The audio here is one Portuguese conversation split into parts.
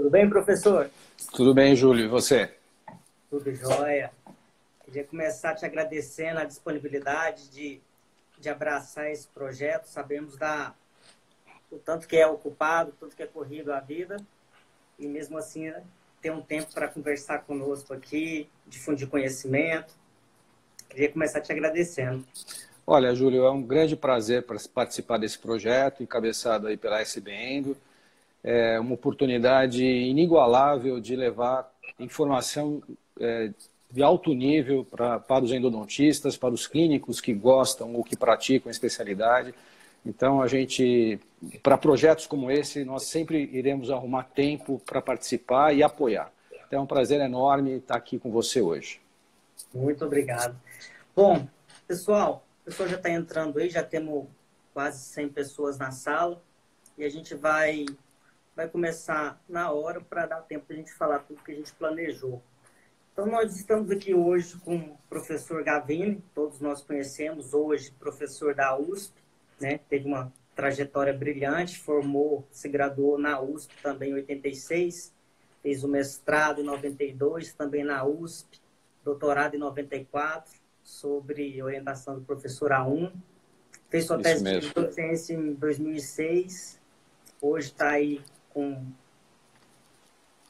Tudo bem, professor? Tudo bem, Júlio. E você? Tudo jóia. Queria começar te agradecendo a disponibilidade de, de abraçar esse projeto. Sabemos da, o tanto que é ocupado, o tanto que é corrido a vida. E mesmo assim, né, ter um tempo para conversar conosco aqui, difundir conhecimento. Queria começar te agradecendo. Olha, Júlio, é um grande prazer participar desse projeto, encabeçado aí pela SBN. É uma oportunidade inigualável de levar informação é, de alto nível pra, para os endodontistas, para os clínicos que gostam ou que praticam a especialidade. Então, a gente, para projetos como esse, nós sempre iremos arrumar tempo para participar e apoiar. Então, é um prazer enorme estar aqui com você hoje. Muito obrigado. Bom, pessoal, o pessoal já está entrando aí, já temos quase 100 pessoas na sala e a gente vai, vai começar na hora para dar tempo para a gente falar tudo que a gente planejou. Então, nós estamos aqui hoje com o professor Gavini, todos nós conhecemos, hoje professor da USP, né? teve uma trajetória brilhante, formou, se graduou na USP também em 86, fez o mestrado em 92, também na USP, doutorado em 94, sobre orientação do professor A1, fez sua Isso tese mesmo. de docência em 2006, hoje está aí com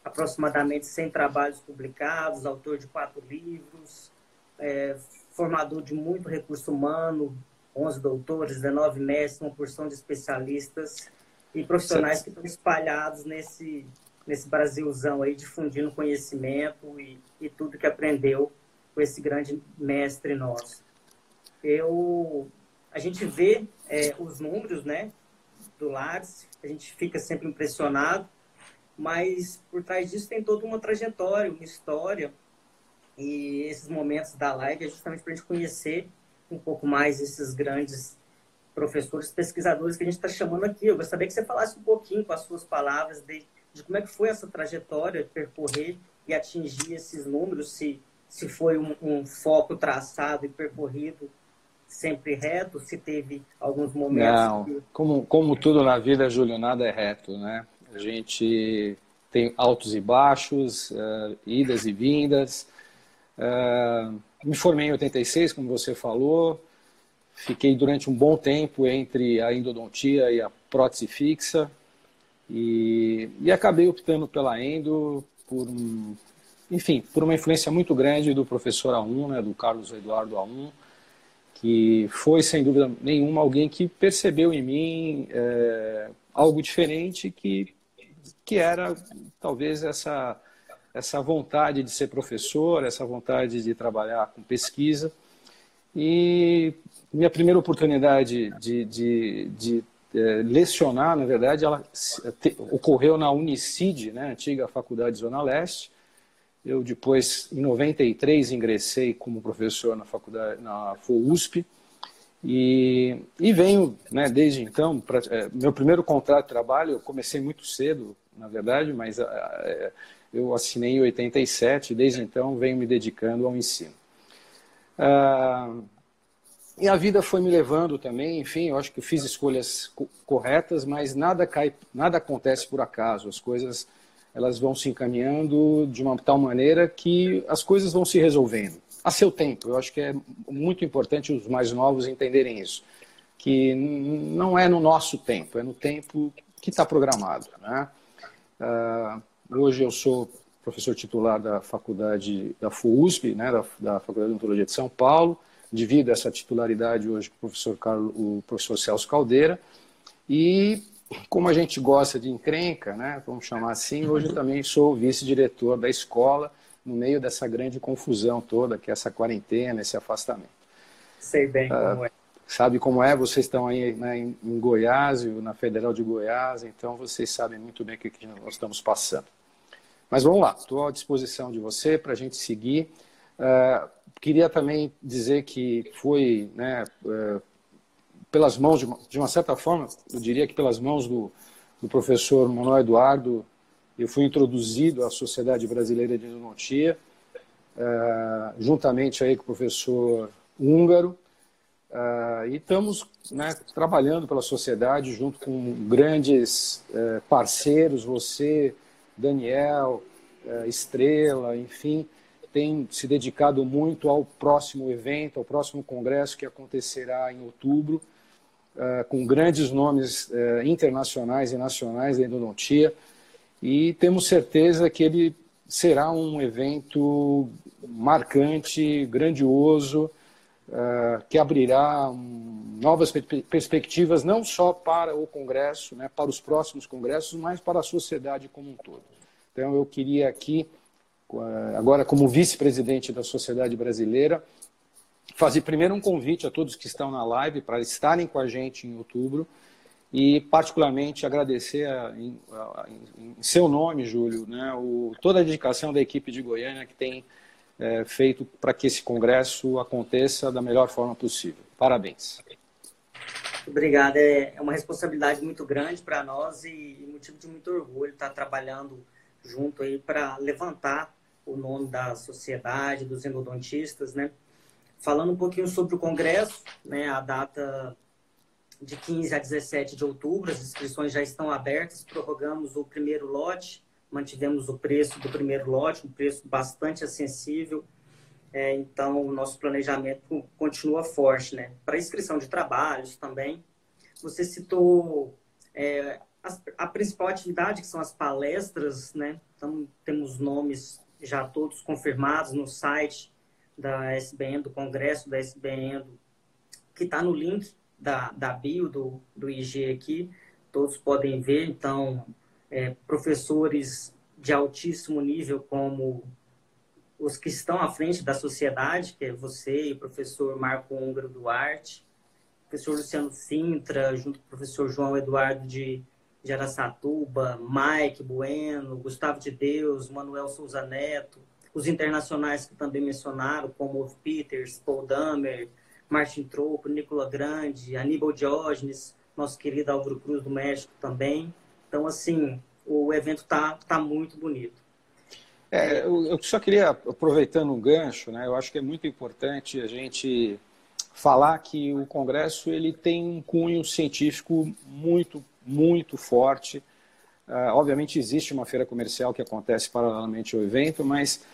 aproximadamente 100 trabalhos publicados, autor de quatro livros, é, formador de muito recurso humano, 11 doutores, 19 mestres, uma porção de especialistas e profissionais certo. que estão espalhados nesse, nesse Brasilzão aí, difundindo conhecimento e, e tudo que aprendeu com esse grande mestre nosso. Eu, a gente vê é, os números né, do Lattes, a gente fica sempre impressionado, mas por trás disso tem toda uma trajetória, uma história, e esses momentos da live é justamente para a gente conhecer um pouco mais esses grandes professores, pesquisadores que a gente está chamando aqui. Eu gostaria que você falasse um pouquinho com as suas palavras de, de como é que foi essa trajetória, percorrer e atingir esses números, se, se foi um, um foco traçado e percorrido sempre reto, se teve alguns momentos... Não, que... como, como tudo na vida, Júlio, nada é reto, né? A gente tem altos e baixos, uh, idas e vindas. Uh, me formei em 86, como você falou. Fiquei durante um bom tempo entre a endodontia e a prótese fixa. E, e acabei optando pela endo por um, enfim, por uma influência muito grande do professor A1, né, do Carlos Eduardo A1, que foi, sem dúvida nenhuma, alguém que percebeu em mim é, algo diferente que que era talvez essa, essa vontade de ser professor, essa vontade de trabalhar com pesquisa. E minha primeira oportunidade de, de, de é, lecionar, na verdade, ela te, ocorreu na Unicid, né, antiga Faculdade Zona Leste. Eu depois, em 93, ingressei como professor na faculdade, na FOUSP, e, e venho, né, desde então, pra, é, meu primeiro contrato de trabalho, eu comecei muito cedo, na verdade, mas é, eu assinei em 87, desde então venho me dedicando ao ensino. Ah, e a vida foi me levando também, enfim, eu acho que eu fiz escolhas corretas, mas nada cai, nada acontece por acaso. As coisas elas vão se encaminhando de uma tal maneira que as coisas vão se resolvendo a seu tempo. Eu acho que é muito importante os mais novos entenderem isso, que não é no nosso tempo, é no tempo que está programado. Né? Uh, hoje eu sou professor titular da faculdade da FUSP, né, da, da Faculdade de Odontologia de São Paulo, divido essa titularidade hoje com o professor, Carlos, o professor Celso Caldeira, e como a gente gosta de encrenca, né, vamos chamar assim, hoje também sou vice-diretor da escola, no meio dessa grande confusão toda, que é essa quarentena, esse afastamento. Sei bem uh, como é. Sabe como é? Vocês estão aí né, em, Goiás, na Federal de Goiás, então vocês sabem muito bem o que, que nós estamos passando. Mas vamos lá, estou à disposição de você para a gente seguir. Uh, queria também dizer que foi, né, uh, pelas mãos, de uma, de uma, certa forma, eu diria que pelas mãos do, do professor Manuel Eduardo, eu fui introduzido à Sociedade Brasileira de Endodontia, uh, juntamente aí com o professor húngaro, uh, e estamos né, trabalhando pela sociedade junto com grandes uh, parceiros, você, Daniel, Estrela, enfim, tem se dedicado muito ao próximo evento, ao próximo congresso que acontecerá em outubro, é, com grandes nomes é, internacionais e nacionais da endodontia, e temos certeza que ele será um evento marcante, grandioso, que abrirá novas perspectivas não só para o Congresso, né, para os próximos congressos, mas para a sociedade como um todo. Então, eu queria aqui agora como vice-presidente da Sociedade Brasileira, fazer primeiro um convite a todos que estão na live para estarem com a gente em outubro e particularmente agradecer a, a, em, seu nome, Júlio, né, o, toda a dedicação da equipe de Goiânia que tem é, feito para que esse congresso aconteça da melhor forma possível. Parabéns. Obrigado. É, é uma responsabilidade muito grande para nós e motivo de muito orgulho estar trabalhando junto aí para levantar o nome da sociedade, dos endodontistas, né? Falando um pouquinho sobre o congresso, né? A data de 15 a 17 de outubro, as inscrições já estão abertas, prorrogamos o primeiro lote, mantivemos o preço do primeiro lote, um preço bastante acessível, é, então o nosso planejamento continua forte, né? Para inscrição de trabalhos também, você citou é, a, a principal atividade, que são as palestras, né? Então, temos nomes já todos confirmados no site da SBN, do Congresso da SBN, que está no link da, da bio do, do IG aqui, todos podem ver. Então, é, professores de altíssimo nível, como os que estão à frente da sociedade, que é você e o professor Marco Húngaro Duarte, professor Luciano Sintra, junto com o professor João Eduardo de de Aracatuba, Mike Bueno, Gustavo de Deus, Manuel Souza Neto, os internacionais que também mencionaram, como Wolf Peters, Paul Damer, Martin Tropo, Nicola Grande, Aníbal Diógenes, nosso querido Álvaro Cruz do México também. Então, assim, o evento está tá muito bonito. É, eu só queria, aproveitando um gancho, né, eu acho que é muito importante a gente falar que o Congresso ele tem um cunho científico muito muito forte. Uh, obviamente existe uma feira comercial que acontece paralelamente ao evento, mas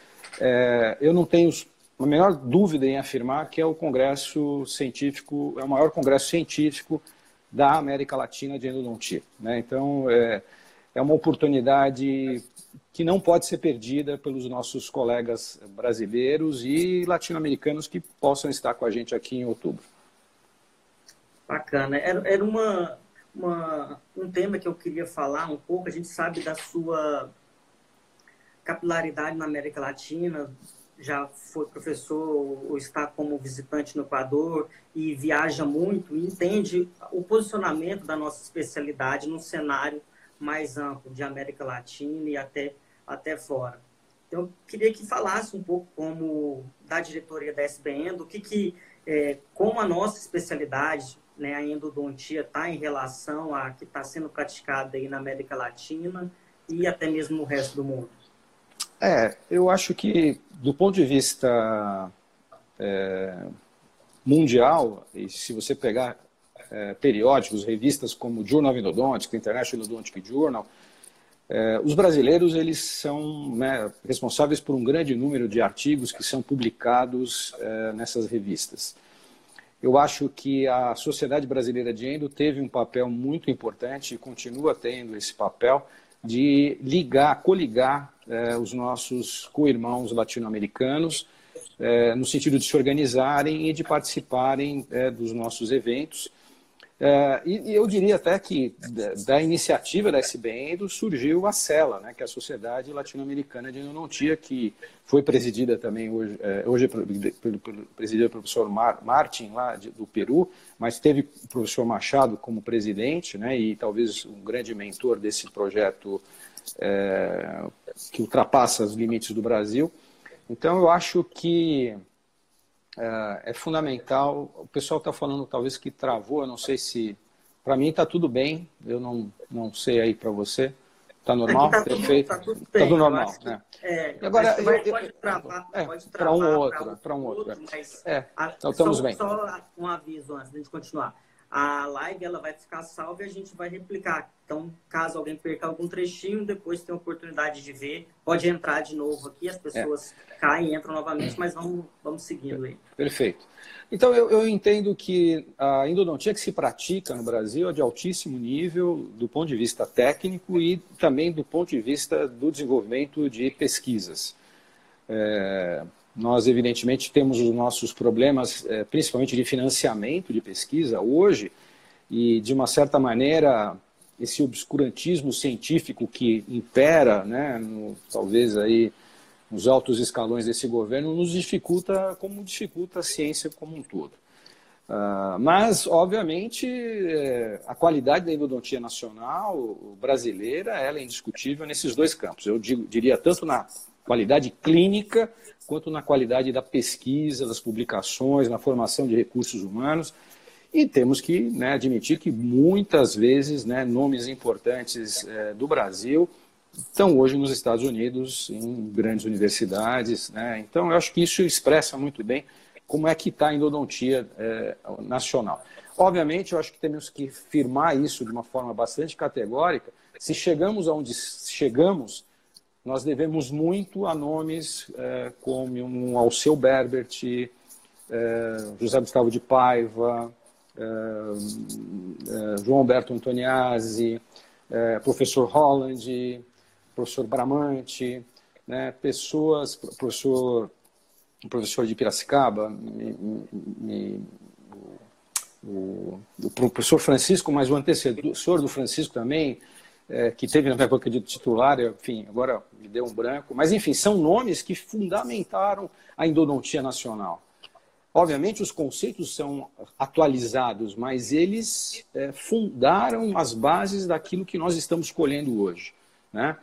é, eu não tenho a menor dúvida em afirmar que é o congresso científico, é o maior congresso científico da América Latina de endodontia. Né? Então, é, é uma oportunidade que não pode ser perdida pelos nossos colegas brasileiros e latino-americanos que possam estar com a gente aqui em outubro. Bacana. Era, era uma, uma, um tema que eu queria falar um pouco. A gente sabe da sua capilaridade na América Latina, já foi professor ou está como visitante no Equador e viaja muito e entende o posicionamento da nossa especialidade no cenário mais amplo de América Latina e até, até fora. Então, eu queria que falasse um pouco como da diretoria da SBN, do que, que é, como a nossa especialidade né, a endodontia está em relação a que está sendo praticada aí na América Latina e até mesmo no resto do mundo? É, eu acho que do ponto de vista é, mundial, e se você pegar é, periódicos, revistas como Journal of Endodontics, International Endodontic Journal, é, os brasileiros eles são né, responsáveis por um grande número de artigos que são publicados é, nessas revistas. Eu acho que a Sociedade Brasileira de Endo teve um papel muito importante e continua tendo esse papel de ligar, coligar eh, os nossos co-irmãos latino-americanos eh, no sentido de se organizarem e de participarem eh, dos nossos eventos é, e, e, eu diria até que da, da iniciativa da SBN surgiu a CELA, né, que é a Sociedade Latino-Americana de Endodontia, que foi presidida também hoje, é, hoje é presidida pelo professor Mar, Martin, lá de, do Peru, mas teve o professor Machado como presidente, né, e talvez um grande mentor desse projeto é, que ultrapassa os limites do Brasil. Então, eu acho que é, é fundamental. O pessoal está falando talvez que travou, eu não sei se. Para mim está tudo bem, eu não, não sei aí para você. Está normal? Tá Perfeito? Está tudo, tá tudo normal. né? é, Agora, pode travar, é, para um outro, para um outro. mas é, a, então, estamos só, bem. Só um aviso antes de continuar. A live ela vai ficar salva e a gente vai replicar. Então, caso alguém perca algum trechinho, depois tem a oportunidade de ver, pode entrar de novo aqui, as pessoas é. caem, entram novamente, mas vamos, vamos seguindo aí. Perfeito. Então, eu, eu entendo que a endodontia que se pratica no Brasil é de altíssimo nível do ponto de vista técnico e também do ponto de vista do desenvolvimento de pesquisas. É, nós, evidentemente, temos os nossos problemas, é, principalmente de financiamento de pesquisa hoje, e, de uma certa maneira, esse obscurantismo científico que impera, né, no, talvez aí nos altos escalões desse governo, nos dificulta, como dificulta a ciência como um todo. Uh, mas, obviamente, é, a qualidade da endodontia nacional brasileira ela é indiscutível nesses dois campos. Eu digo, diria tanto na qualidade clínica quanto na qualidade da pesquisa, das publicações, na formação de recursos humanos. E temos que né, admitir que muitas vezes né, nomes importantes é, do Brasil estão hoje nos Estados Unidos, em grandes universidades. Né? Então, eu acho que isso expressa muito bem como é que está a endodontia é, nacional. Obviamente, eu acho que temos que firmar isso de uma forma bastante categórica. Se chegamos aonde chegamos, nós devemos muito a nomes é, como um Alceu Berbert, é, José Gustavo de Paiva, é, João Alberto Antoniazzi, professor Holland, professor Bramante, né, pessoas, professor, professor de Piracicaba, me, me, o, o, professor Francisco, mas o antecessor do Francisco também, é, que teve na época de titular, enfim, agora me deu um branco, mas enfim, são nomes que fundamentaram a endodontia nacional. Obviamente os conceitos são atualizados, mas eles é, fundaram as bases daquilo que nós estamos colhendo hoje. Né?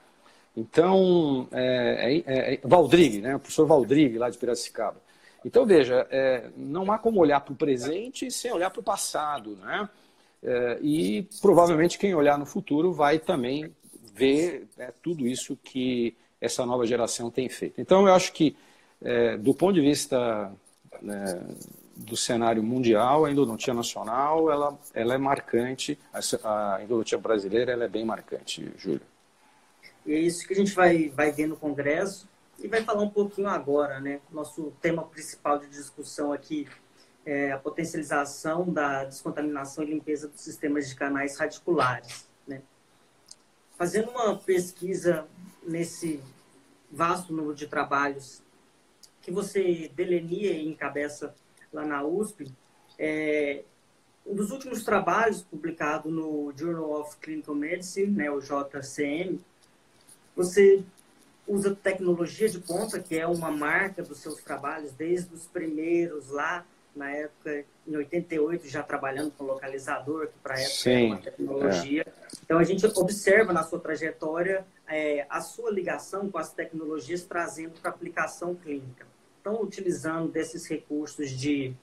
Então, é, é, é, Valdrigue, né? o professor Valdrigue, lá de Piracicaba. Então, veja, é, não há como olhar para o presente sem olhar para o passado. Né? É, e provavelmente quem olhar no futuro vai também ver né, tudo isso que essa nova geração tem feito. Então, eu acho que, é, do ponto de vista né, do cenário mundial, a endodontia nacional ela, ela é marcante, a, a endodontia brasileira ela é bem marcante, Júlio. E é isso que a gente vai, vai ver no Congresso e vai falar um pouquinho agora, né? Nosso tema principal de discussão aqui é, a potencialização da descontaminação e limpeza dos sistemas de canais radiculares. Né? Fazendo uma pesquisa nesse vasto número de trabalhos que você delenia e encabeça lá na USP, é, um dos últimos trabalhos publicado no Journal of Clinical Medicine, né, o JCM, você usa tecnologia de ponta, que é uma marca dos seus trabalhos, desde os primeiros lá na época, em 88, já trabalhando com localizador, que para a época Sim, era uma tecnologia. É. Então, a gente observa na sua trajetória é, a sua ligação com as tecnologias trazendo para aplicação clínica. Então, utilizando desses recursos de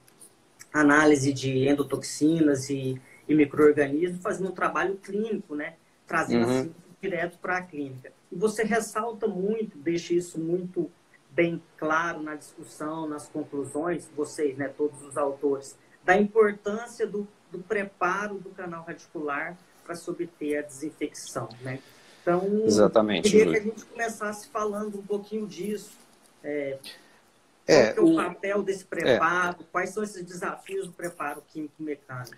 análise de endotoxinas e, e micro-organismos, fazendo um trabalho clínico, né? Trazendo uhum. assim direto para a clínica. E você ressalta muito, deixa isso muito bem claro na discussão, nas conclusões, vocês, né, todos os autores, da importância do, do preparo do canal radicular para se obter a desinfecção, né? Então, Exatamente, queria que a gente começasse falando um pouquinho disso. É, é, qual é o, o, papel desse preparo? É. Quais são esses desafios do preparo químico-mecânico?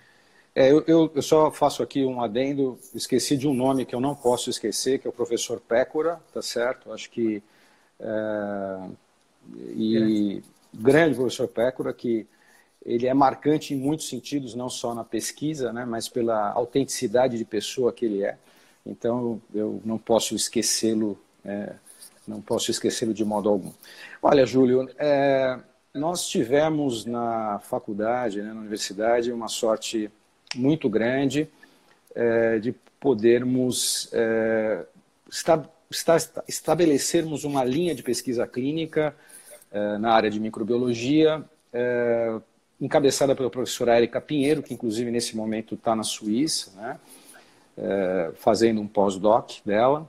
É, eu, eu, só faço aqui um adendo, esqueci de um nome que eu não posso esquecer, que é o professor Pécora, tá certo? Acho que é, e grande professor Pécora, que ele é marcante em muitos sentidos, não só na pesquisa, né, mas pela autenticidade de pessoa que ele é. Então, eu não posso esquecê-lo, é, não posso esquecê-lo de modo algum. Olha, Júlio, é, nós tivemos na faculdade, né, na universidade, uma sorte muito grande é, de podermos é, estabelecermos uma linha de pesquisa clínica eh, na área de microbiologia, eh, encabeçada pela professora Érica Pinheiro, que inclusive nesse momento está na Suíça, né, eh, fazendo um pós-doc dela,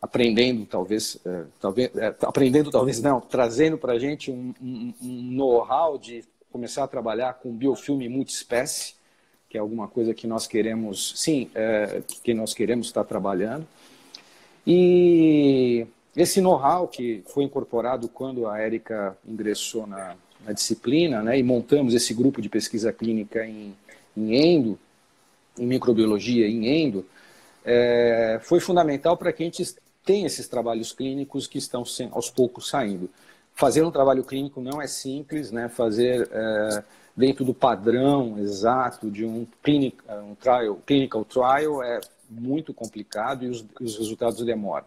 aprendendo talvez, talvez aprendendo talvez não, trazendo para a gente um, um, um know-how de começar a trabalhar com biofilme multiespécie, que é alguma coisa que nós queremos, sim, que nós queremos estar trabalhando. E esse know-how que foi incorporado quando a Érica ingressou na, na disciplina, né, e montamos esse grupo de pesquisa clínica em, em endo, em microbiologia, em endo, é, foi fundamental para que a gente tenha esses trabalhos clínicos que estão aos poucos saindo. Fazer um trabalho clínico não é simples, né? fazer é, dentro do padrão exato de um, clinic, um trial, clinical trial é muito complicado e os, os resultados demoram.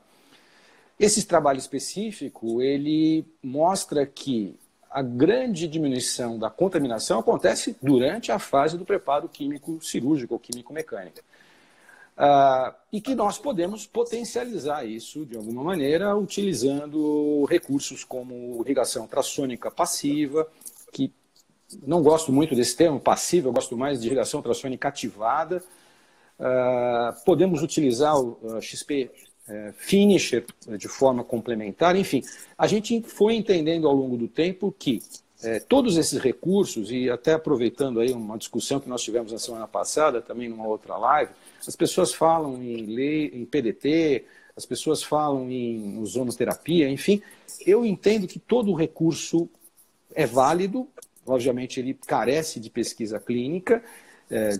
Esse trabalho específico, ele mostra que a grande diminuição da contaminação acontece durante a fase do preparo químico cirúrgico ou químico mecânico. Uh, e que nós podemos potencializar isso de alguma maneira utilizando recursos como irrigação ultrassônica passiva, que não gosto muito desse termo passiva, eu gosto mais de irrigação ultrassônica ativada. Uh, podemos utilizar o uh, XP é, finisher de forma complementar, enfim, a gente foi entendendo ao longo do tempo que é, todos esses recursos, e até aproveitando aí uma discussão que nós tivemos na semana passada, também numa outra live, as pessoas falam em lei, em PDT, as pessoas falam em ozonoterapia, enfim, eu entendo que todo recurso é válido, obviamente ele carece de pesquisa clínica, é,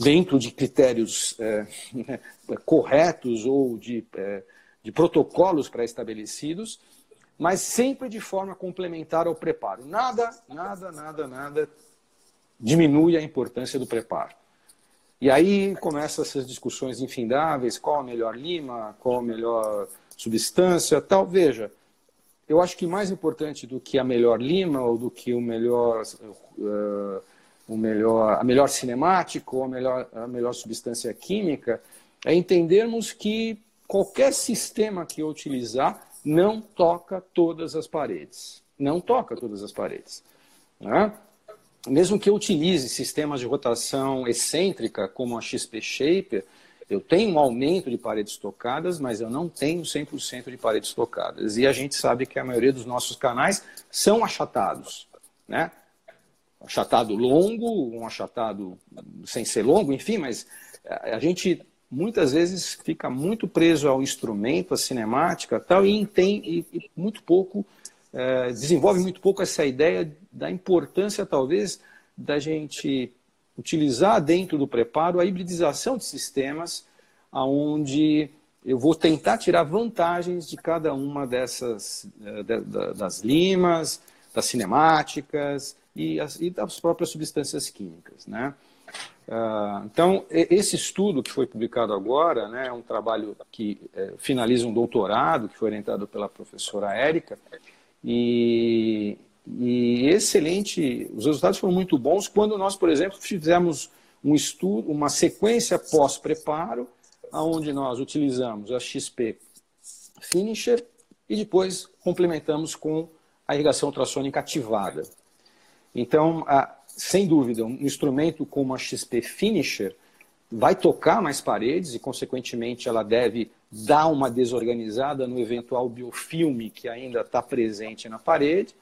dentro de critérios é, corretos ou de, é, de protocolos pré-estabelecidos, mas sempre de forma complementar ao preparo. Nada, nada, nada, nada diminui a importância do preparo. E aí começam essas discussões infindáveis, qual a melhor lima, qual a melhor substância, tal. Veja, eu acho que mais importante do que a melhor lima ou do que o melhor uh, o melhor, a melhor cinemática ou a melhor, a melhor substância química, é entendermos que qualquer sistema que eu utilizar não toca todas as paredes. Não toca todas as paredes. Né? Mesmo que eu utilize sistemas de rotação excêntrica, como a XP Shaper, eu tenho um aumento de paredes tocadas, mas eu não tenho 100% de paredes tocadas. E a gente sabe que a maioria dos nossos canais são achatados. Né? Achatado longo, um achatado sem ser longo, enfim, mas a gente muitas vezes fica muito preso ao instrumento, à cinemática tal, e tem e, e muito pouco, é, desenvolve muito pouco essa ideia da importância, talvez, da gente utilizar dentro do preparo a hibridização de sistemas, aonde eu vou tentar tirar vantagens de cada uma dessas, é, das limas, das cinemáticas, e, as, e das próprias substâncias químicas. Né? Uh, então, esse estudo que foi publicado agora né, é um trabalho que é, finaliza um doutorado, que foi orientado pela professora Érica, e, e excelente, os resultados foram muito bons quando nós, por exemplo, fizemos um estudo, uma sequência pós-preparo, onde nós utilizamos a XP Finisher e depois complementamos com a irrigação ultrassônica ativada. Então, sem dúvida, um instrumento como a XP Finisher vai tocar mais paredes e, consequentemente, ela deve dar uma desorganizada no eventual biofilme que ainda está presente na parede.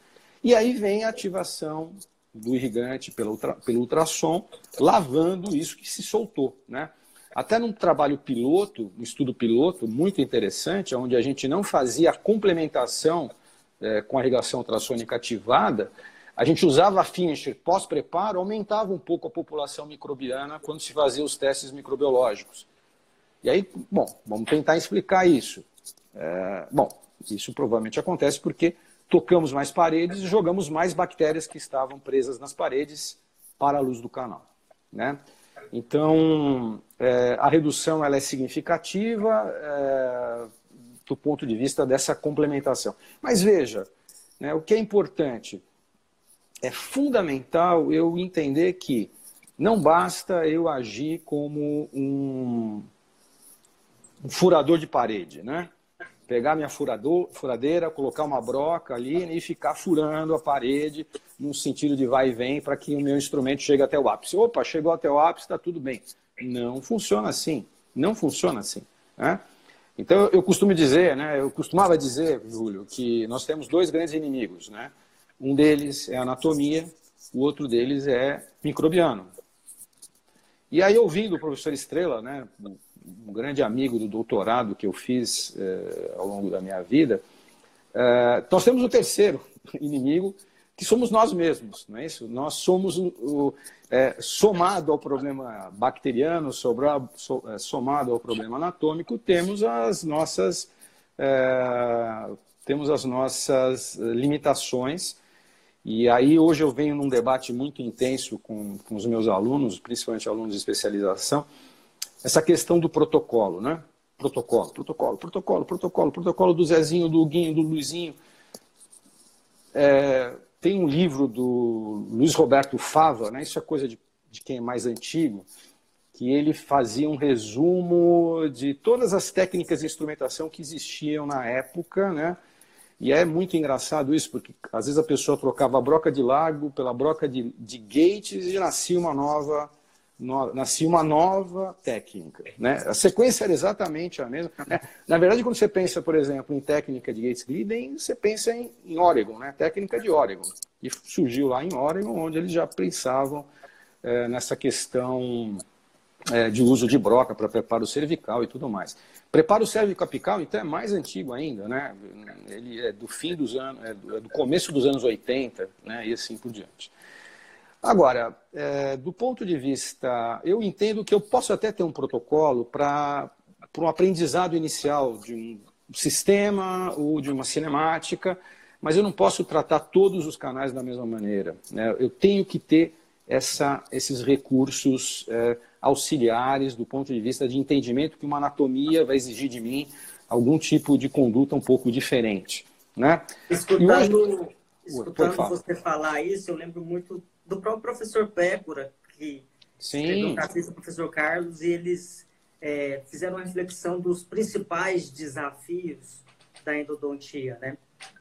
E aí vem a ativação do irrigante pelo, ultra, pelo ultrassom, lavando isso que se soltou. Né? Até num trabalho piloto, um estudo piloto muito interessante, onde a gente não fazia a complementação é, com a irrigação ultrassônica ativada, a gente usava a Finisher pós-preparo, aumentava um pouco a população microbiana quando se fazia os testes microbiológicos. E aí, bom, vamos tentar explicar isso. É, bom, isso provavelmente acontece porque tocamos mais paredes e jogamos mais bactérias que estavam presas nas paredes para a luz do canal. Né? Então, é, a redução ela é significativa é, do ponto de vista dessa complementação. Mas veja, né, o que é importante é fundamental eu entender que não basta eu agir como um, um furador de parede, né? Pegar minha furador, furadeira, colocar uma broca ali e ficar furando a parede no sentido de vai e vem para que o meu instrumento chegue até o ápice. Opa, chegou até o ápice, está tudo bem. Não funciona assim. Não funciona assim. Né? Então eu costumo dizer, né? Eu costumava dizer, Júlio, que nós temos dois grandes inimigos, né? Um deles é anatomia, o outro deles é microbiano. E aí, ouvindo o professor Estrela, né, um grande amigo do doutorado que eu fiz eh, ao longo da minha vida, eh, nós temos o terceiro inimigo, que somos nós mesmos, não é isso? Nós somos o, o é, somado ao problema bacteriano, sobra, so, é, somado ao problema anatômico, temos as nossas é, temos as nossas limitações. E aí hoje eu venho num debate muito intenso com, com os meus alunos, principalmente alunos de especialização, essa questão do protocolo, né? Protocolo, protocolo, protocolo, protocolo, protocolo do Zezinho, do Guinho, do Luizinho. É, tem um livro do Luiz Roberto Fava, né? isso é coisa de, de quem é mais antigo, que ele fazia um resumo de todas as técnicas de instrumentação que existiam na época, né? E é muito engraçado isso, porque às vezes a pessoa trocava a broca de lago pela broca de, de gates e nascia uma nova no, nascia uma nova técnica. Né? A sequência era exatamente a mesma. Né? Na verdade, quando você pensa, por exemplo, em técnica de Gates Glidden, você pensa em, em Oregon, né? técnica de Oregon. E surgiu lá em Oregon, onde eles já pensavam é, nessa questão é, de uso de broca para preparo cervical e tudo mais. Preparo cervical então é mais antigo ainda, né? Ele é do fim dos anos, é do, é do começo dos anos 80, né? E assim por diante. Agora, é, do ponto de vista, eu entendo que eu posso até ter um protocolo para um aprendizado inicial de um sistema ou de uma cinemática, mas eu não posso tratar todos os canais da mesma maneira. Né? Eu tenho que ter essa, esses recursos é, auxiliares do ponto de vista de entendimento que uma anatomia vai exigir de mim algum tipo de conduta um pouco diferente. Né? Escutando, hoje... escutando você falar isso, eu lembro muito do próprio professor Pécora, que Sim. o professor Carlos, e eles é, fizeram uma reflexão dos principais desafios da endodontia, né?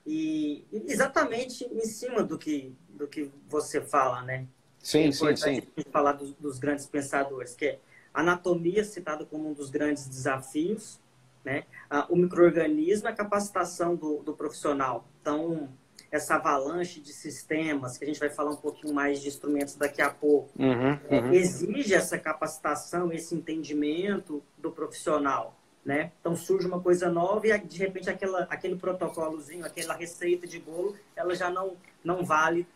E exatamente em cima do que, do que você fala, né? Sim, é sim, sim. falar dos, dos, grandes pensadores, que é anatomia citado como um dos grandes desafios, né? Ah, o microorganismo é a capacitação do, do profissional. Então, essa avalanche de sistemas, que a gente vai falar um pouquinho mais de instrumentos daqui a pouco, uhum, é, uhum. exige essa capacitação, esse entendimento do profissional. Né? Então surge uma coisa nova e de repente aquela, aquele protocolozinho, aquela receita de bolo, ela já não, não vale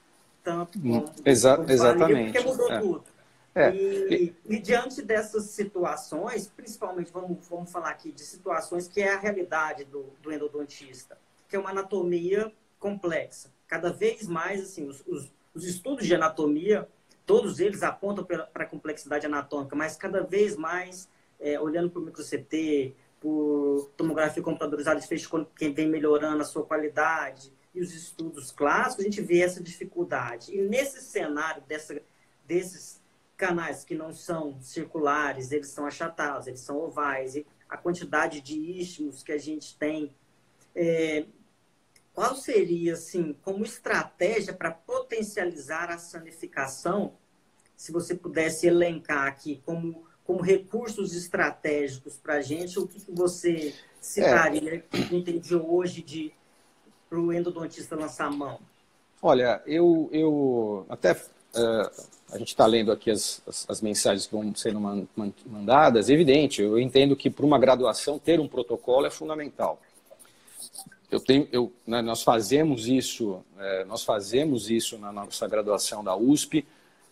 tanto hum, como, Exa exatamente. porque mudou é. tudo. É. E, e, diante dessas situações, principalmente vamos, vamos falar aqui de situações que é a realidade do, do endodontista, que é uma anatomia complexa. Cada vez mais, assim, os, os, os estudos de anatomia, todos eles apontam para a complexidade anatômica, mas cada vez mais, é, olhando para o micro-CT, por tomografia computadorizada de feixe que vem melhorando a sua qualidade, e os estudos clássicos, a gente vê essa dificuldade. E nesse cenário dessa, desses canais que não são circulares, eles são achatados, eles são ovais, e a quantidade de istmos que a gente tem, é, qual seria, assim, como estratégia para potencializar a sanificação, se você pudesse elencar aqui como, como recursos estratégicos para a gente, o que, que você citaria, é. que entendi hoje de para o endodontista lançar a mão? Olha, eu, eu até uh, a gente está lendo aqui as, as, as, mensagens que vão sendo mandadas, evidente, eu entendo que para uma graduação ter um protocolo é fundamental eu tenho, eu, né, nós fazemos isso, é, nós fazemos isso na nossa graduação da USP.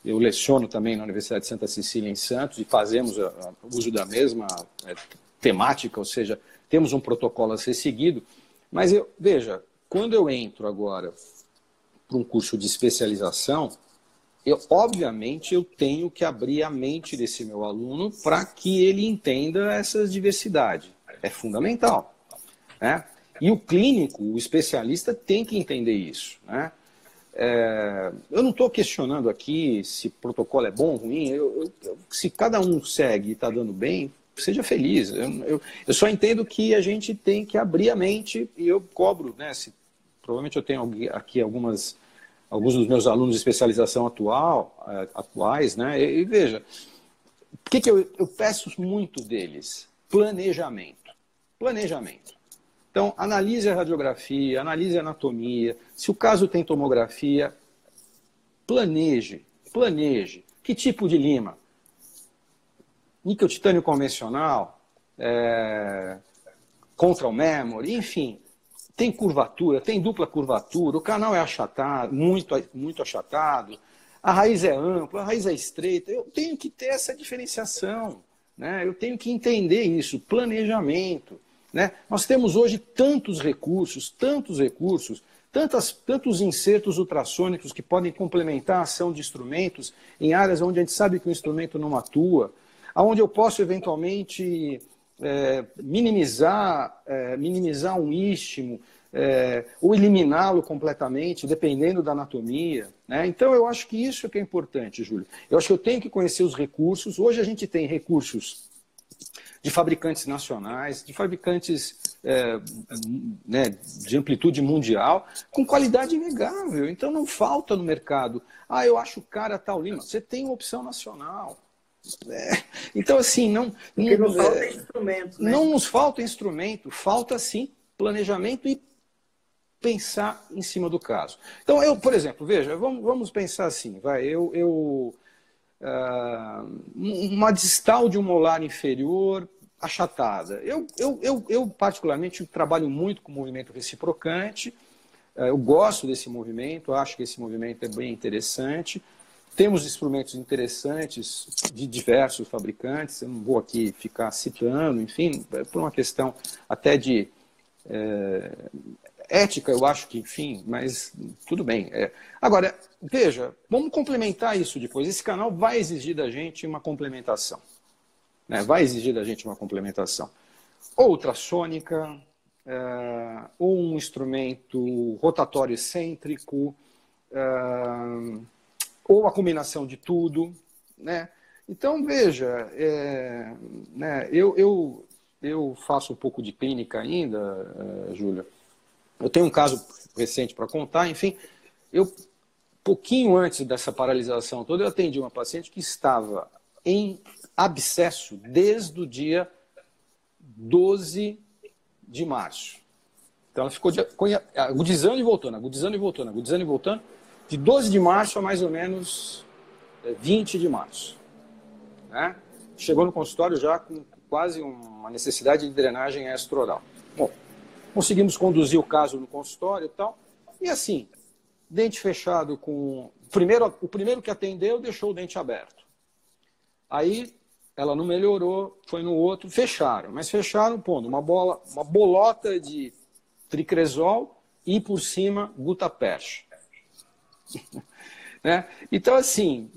Eu leciono também na Universidade de Santa Cecília em Santos e fazemos o uso da mesma é, temática, ou seja, temos um protocolo a ser seguido. Mas eu, veja, quando eu entro agora para um curso de especialização, eu, obviamente eu tenho que abrir a mente desse meu aluno para que ele entenda essa diversidade. É fundamental. Né? E o clínico, o especialista, tem que entender isso. Né? É, eu não estou questionando aqui se protocolo é bom ou ruim. Eu, eu, se cada um segue e está dando bem, seja feliz. Eu, só entendo que a gente tem que abrir a mente e eu cobro, né? Se, provavelmente eu tenho aqui algumas, alguns dos meus alunos de especialização atual, é, atuais, né? E, e veja, o que, que eu, eu peço muito deles? Planejamento. Planejamento. Então, analise a radiografia, analise a anatomia. Se o caso tem tomografia, planeje, planeje. Que tipo de lima? níquel titânio convencional, é, contra o memory, enfim, tem curvatura, tem dupla curvatura, o canal é achatado, muito, muito achatado, a raiz é ampla, a raiz é estreita. Eu tenho que ter essa diferenciação, né? eu tenho que entender isso, planejamento. Né? Nós temos hoje tantos recursos, tantos recursos, tantas, tantos insertos ultrassônicos que podem complementar a ação de instrumentos em áreas onde a gente sabe que o instrumento não atua, aonde eu posso eventualmente é, minimizar, é, minimizar um istmo é, ou eliminá-lo completamente, dependendo da anatomia. Né? Então, eu acho que isso é que é importante, Júlio. Eu acho que eu tenho que conhecer os recursos. Hoje a gente tem recursos de fabricantes nacionais, de fabricantes é, né, de amplitude mundial, com qualidade inegável. Então não falta no mercado. Ah, eu acho cara tal lima. Você tem uma opção nacional. É, então, assim, não. Porque não, falta é, instrumento. Né? Não nos falta instrumento, falta sim planejamento e pensar em cima do caso. Então, eu, por exemplo, veja, vamos, vamos pensar assim, vai, eu, eu uh, uma distal de um molar inferior achatada. Eu, eu, eu, eu, particularmente, trabalho muito com o movimento reciprocante, uh, eu gosto desse movimento, acho que esse movimento é bem interessante. Temos instrumentos interessantes de diversos fabricantes, eu não vou aqui ficar citando, enfim, é por uma questão até de é, ética, eu acho que, enfim, mas tudo bem. É. Agora, veja, vamos complementar isso depois. Esse canal vai exigir da gente uma complementação. Né? Vai exigir da gente uma complementação. Ou ultrassônica, é, um instrumento rotatório excêntrico, é, ou a combinação de tudo. Né? Então, veja, é, né, eu, eu, eu faço um pouco de clínica ainda, uh, Júlia. Eu tenho um caso recente para contar, enfim. Eu, pouquinho antes dessa paralisação toda, eu atendi uma paciente que estava em abscesso desde o dia 12 de março. Então ela ficou agudizando e voltando, agudizando e voltando, agudizando e voltando, de 12 de março a mais ou menos 20 é, de março. Né? Chegou no consultório já com quase uma necessidade de drenagem extraoral. Bom, conseguimos conduzir o caso no consultório e tal. E assim, dente fechado com. Primeiro, o primeiro que atendeu deixou o dente aberto. Aí ela não melhorou, foi no outro, fecharam. Mas fecharam pondo uma, bola, uma bolota de tricresol e por cima gutapercha. Né? Então, assim,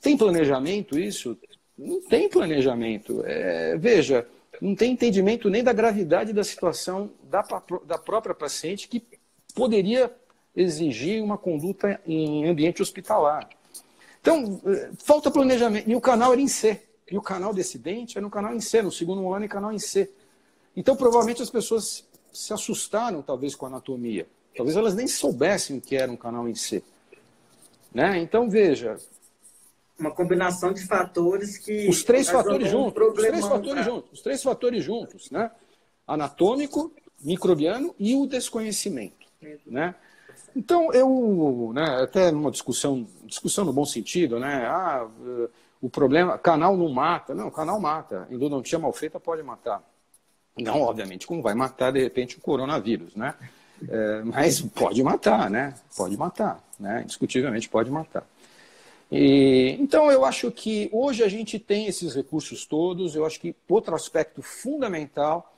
tem planejamento isso? Não tem planejamento. É, veja, não tem entendimento nem da gravidade da situação da, da própria paciente que poderia exigir uma conduta em ambiente hospitalar. Então, é, falta planejamento. E o canal era em C. E o canal desse dente era um canal em C, no segundo ano, e canal em C. Então, provavelmente as pessoas se assustaram, talvez, com a anatomia. Talvez elas nem soubessem o que era um canal em C. Né? Então, veja, uma combinação de fatores que. Os três fatores juntos. Os três fatores juntos. Os três fatores juntos, né? Anatômico, microbiano e o desconhecimento. Né? Então, eu, né, até numa discussão, discussão no bom sentido, né? Ah, o problema, canal não mata. Não, canal mata. Endodontia mal feita pode matar. Não, obviamente, como vai matar, de repente, o coronavírus, né? É, mas pode matar, né? Pode matar, né? Indiscutivelmente pode matar. E, então, eu acho que hoje a gente tem esses recursos todos. Eu acho que outro aspecto fundamental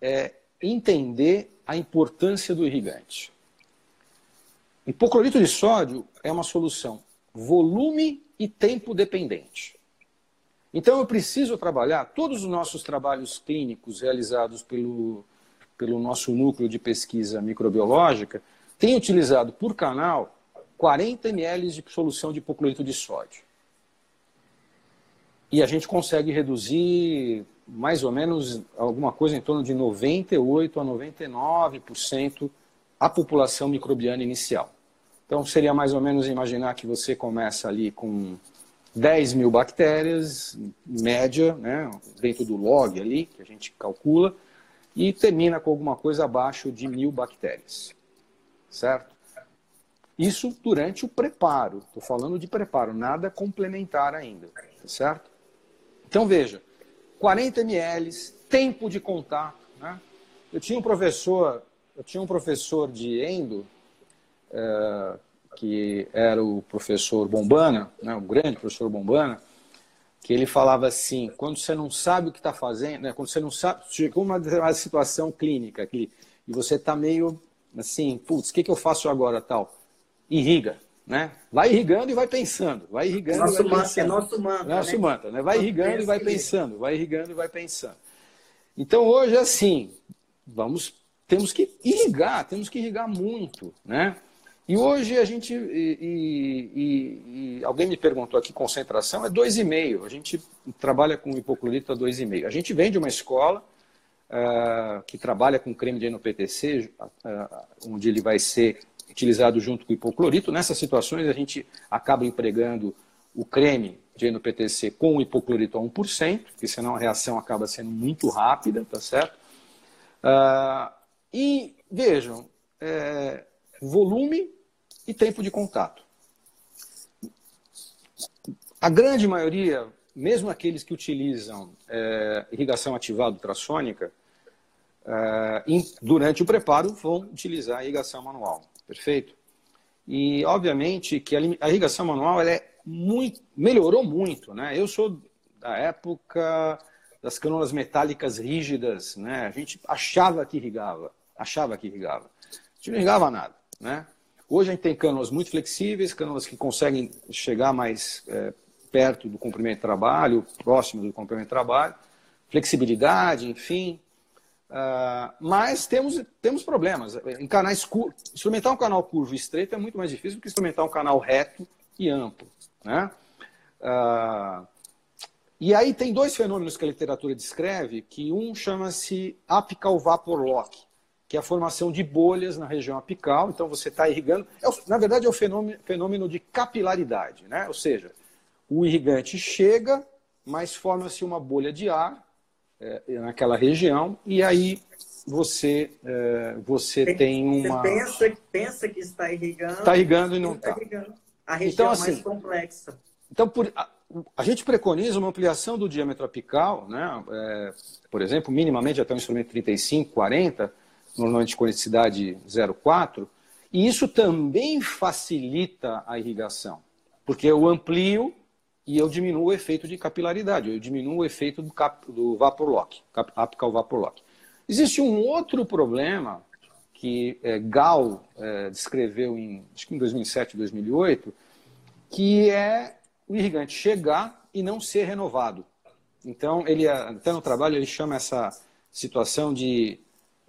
é entender a importância do irrigante. Hipoclorito de sódio é uma solução volume e tempo dependente. Então, eu preciso trabalhar, todos os nossos trabalhos clínicos realizados pelo, pelo nosso núcleo de pesquisa microbiológica têm utilizado por canal 40 ml de solução de hipoclorito de sódio. E a gente consegue reduzir mais ou menos alguma coisa em torno de 98 a 99% a população microbiana inicial. Então seria mais ou menos imaginar que você começa ali com 10 mil bactérias, média, né, dentro do log ali, que a gente calcula, e termina com alguma coisa abaixo de mil bactérias. Certo? Isso durante o preparo. Estou falando de preparo, nada complementar ainda, tá certo? Então, veja, 40 ml, tempo de contato. Né? Eu tinha um professor, eu tinha um professor de endo, é, que era o professor Bombana, né, o grande professor Bombana, que ele falava assim, quando você não sabe o que está fazendo, né, quando você não sabe, chegou uma determinada situação clínica que, e você está meio assim, putz, o que, que eu faço agora tal? Irriga, né? Vai irrigando e vai pensando, vai irrigando nosso e vai pensando. É nosso mantra, Nosso né? mantra, né? Vai irrigando e vai pensando, vai irrigando e vai pensando. Então hoje assim, vamos, temos que irrigar, temos que irrigar muito, né? E hoje a gente, e, e, e alguém me perguntou aqui, concentração é 2,5. A gente trabalha com hipoclorito a 2,5. A gente vem de uma escola uh, que trabalha com creme de NPTC, uh, onde ele vai ser utilizado junto com o hipoclorito. Nessas situações, a gente acaba empregando o creme de NPTC com o hipoclorito a 1%, porque senão a reação acaba sendo muito rápida, tá certo? Uh, e vejam, é, volume e tempo de contato. A grande maioria, mesmo aqueles que utilizam é, irrigação ativada ultrassônica, é, durante o preparo vão utilizar a irrigação manual, perfeito? E obviamente que a irrigação manual ela é muito, melhorou muito, né? Eu sou da época das cânulas metálicas rígidas, né? A gente achava que irrigava, achava que irrigava. A gente não irrigava nada, né? Hoje a gente tem cânulas muito flexíveis, cânulas que conseguem chegar mais é, perto do comprimento de trabalho, próximo do comprimento de trabalho, flexibilidade, enfim. Uh, mas temos, temos problemas. Em canais instrumentar um canal curvo e estreito é muito mais difícil do que instrumentar um canal reto e amplo. Né? Uh, e aí tem dois fenômenos que a literatura descreve, que um chama-se apical vapor lock, que é a formação de bolhas na região apical. Então você está irrigando. É, na verdade, é o fenômeno, fenômeno de capilaridade, né? Ou seja, o irrigante chega, mas forma-se uma bolha de ar é, naquela região e aí você é, você tem uma. Você pensa, pensa que está irrigando. Está irrigando e não está. Tá. A região então, assim, mais complexa. Então, por, a, a, gente preconiza uma ampliação do diâmetro apical, né? É, por exemplo, minimamente até um instrumento 35, 40 normalmente com conicidade 0,4, e isso também facilita a irrigação, porque eu amplio e eu diminuo o efeito de capilaridade, eu diminuo o efeito do, cap, do vapor lock, cap, apical. Existe um outro problema que é, Gal é, descreveu em, acho que em 2007, 2008, que é o irrigante chegar e não ser renovado. Então, ele até no trabalho ele chama essa situação de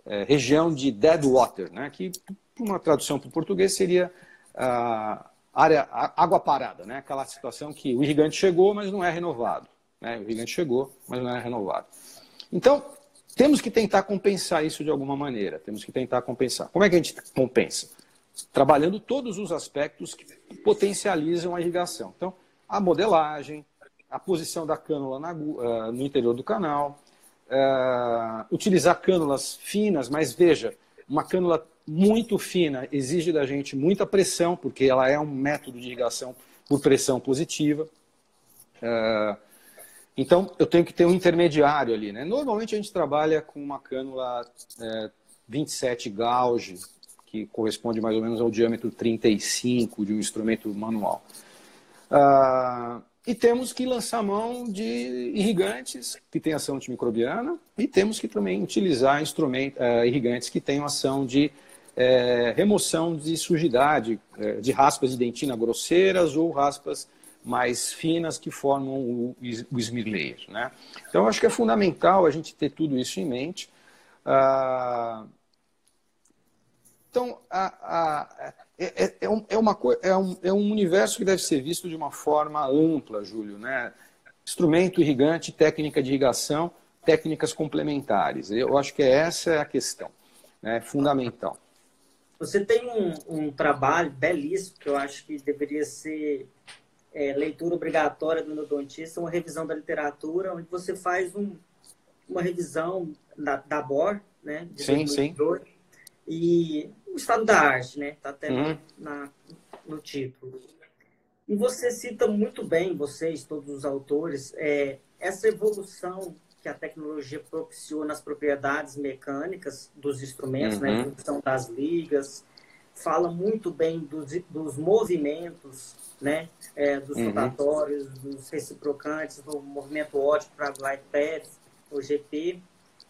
é, região de dead water, né? que uma tradução para o português seria área água parada, né? aquela situação que o irrigante chegou, mas não é renovado. Né? O irrigante chegou, mas não é renovado. Então, temos que tentar compensar isso de alguma maneira. Temos que tentar compensar. Como é que a gente compensa? Trabalhando todos os aspectos que potencializam a irrigação. Então, a modelagem, a posição da cânula na, uh, no interior do canal, uh, utilizar cânulas finas, mas veja, uma cânula muito fina exige da gente muita pressão, porque ela é um método de irrigação por pressão positiva. Uh, então, eu tenho que ter um intermediário ali. Né? Normalmente, a gente trabalha com uma cânula é, 27 gauge, que corresponde mais ou menos ao diâmetro 35 de um instrumento manual. Uh, e temos que lançar mão de irrigantes que têm ação antimicrobiana e temos que também utilizar instrumentos, uh, irrigantes que tenham ação de uh, remoção de sujidade, uh, de raspas de dentina grosseiras ou raspas mais finas que formam o, o smear. Né? Então, acho que é fundamental a gente ter tudo isso em mente. Uh, então, a, a, é, é, é, um, é, uma, é, um, é um universo que deve ser visto de uma forma ampla, Júlio. Né? Instrumento irrigante, técnica de irrigação, técnicas complementares. Eu acho que essa é a questão, né? fundamental. Você tem um, um, trabalho belíssimo que eu acho que deveria ser é, leitura obrigatória do endodontista, uma revisão da literatura, onde você faz um, uma revisão da, da BOR, né? sim, sim. E o estado da arte, né? Tá até uhum. na, no título. E você cita muito bem, vocês, todos os autores, é, essa evolução que a tecnologia propiciou nas propriedades mecânicas dos instrumentos, né, uhum. né, função das ligas, fala muito bem dos, dos movimentos, né, é, dos uhum. rotatórios, dos reciprocantes, do movimento ótico para glide pads, o GP,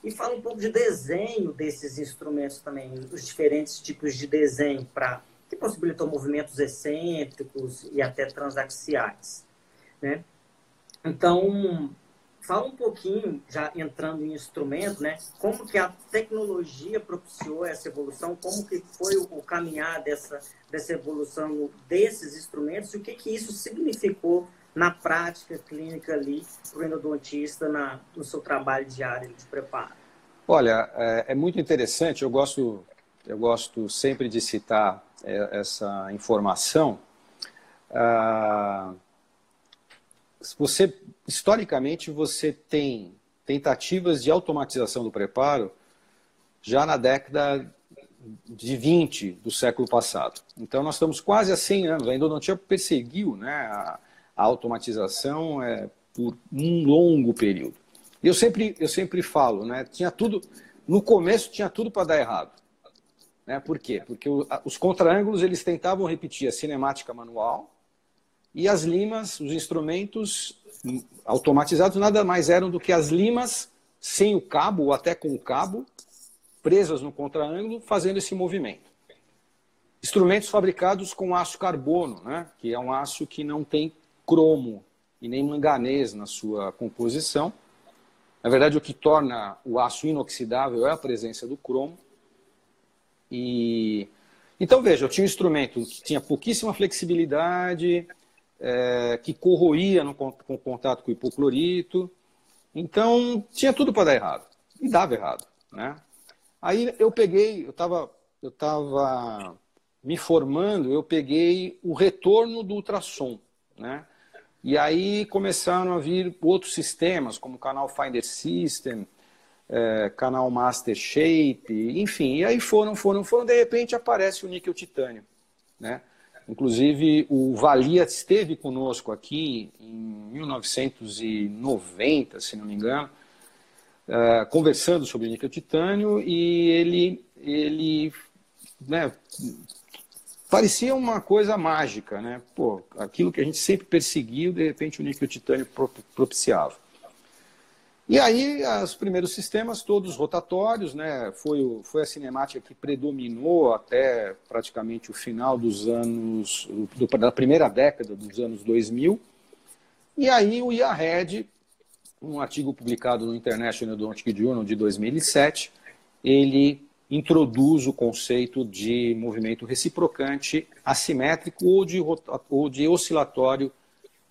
e fala um pouco de desenho desses instrumentos também, os diferentes tipos de desenho para que possibilitam movimentos excêntricos e até transaxiais, né? Então, fala um pouquinho, já entrando em instrumento, né? Como que a tecnologia propiciou essa evolução, como que foi o, caminhar dessa, dessa evolução desses instrumentos e o que que isso significou na prática clínica ali para o endodontista na, no seu trabalho diário de preparo? Olha, é, é muito interessante, eu gosto, eu gosto sempre de citar é, essa informação. Ah, você historicamente você tem tentativas de automatização do preparo já na década de 20 do século passado. Então nós estamos quase há 100 anos. A endodontia perseguiu né, a, a automatização é, por um longo período. Eu sempre, eu sempre falo, né, tinha tudo, no começo tinha tudo para dar errado. Né? Por quê? Porque o, os contraângulos eles tentavam repetir a cinemática manual, e as limas, os instrumentos automatizados, nada mais eram do que as limas sem o cabo, ou até com o cabo, presas no contraângulo, fazendo esse movimento. Instrumentos fabricados com aço carbono, né? que é um aço que não tem cromo e nem manganês na sua composição. Na verdade, o que torna o aço inoxidável é a presença do cromo. E então veja, eu tinha um instrumento que tinha pouquíssima flexibilidade, é, que corroía no, com contato com o hipoclorito. Então, tinha tudo para dar errado. E dava errado. Né? Aí eu peguei, eu estava eu tava me formando, eu peguei o retorno do ultrassom. Né? E aí começaram a vir outros sistemas, como o canal Finder System, é, canal Master Shape, enfim. E aí foram, foram, foram, de repente aparece o níquel titânio. Né? Inclusive, o Valia esteve conosco aqui em 1990, se não me engano, uh, conversando sobre níquel titânio e ele, ele né, parecia uma coisa mágica, né? Pô, aquilo que a gente sempre perseguiu, de repente o níquel titânio propiciava. E aí, os primeiros sistemas, todos rotatórios, né? Foi, o, foi a cinemática que predominou até praticamente o final dos anos, do, da primeira década dos anos 2000. E aí o IARED, um artigo publicado no International Odontic Journal de 2007, ele introduz o conceito de movimento reciprocante assimétrico ou de, ou de oscilatório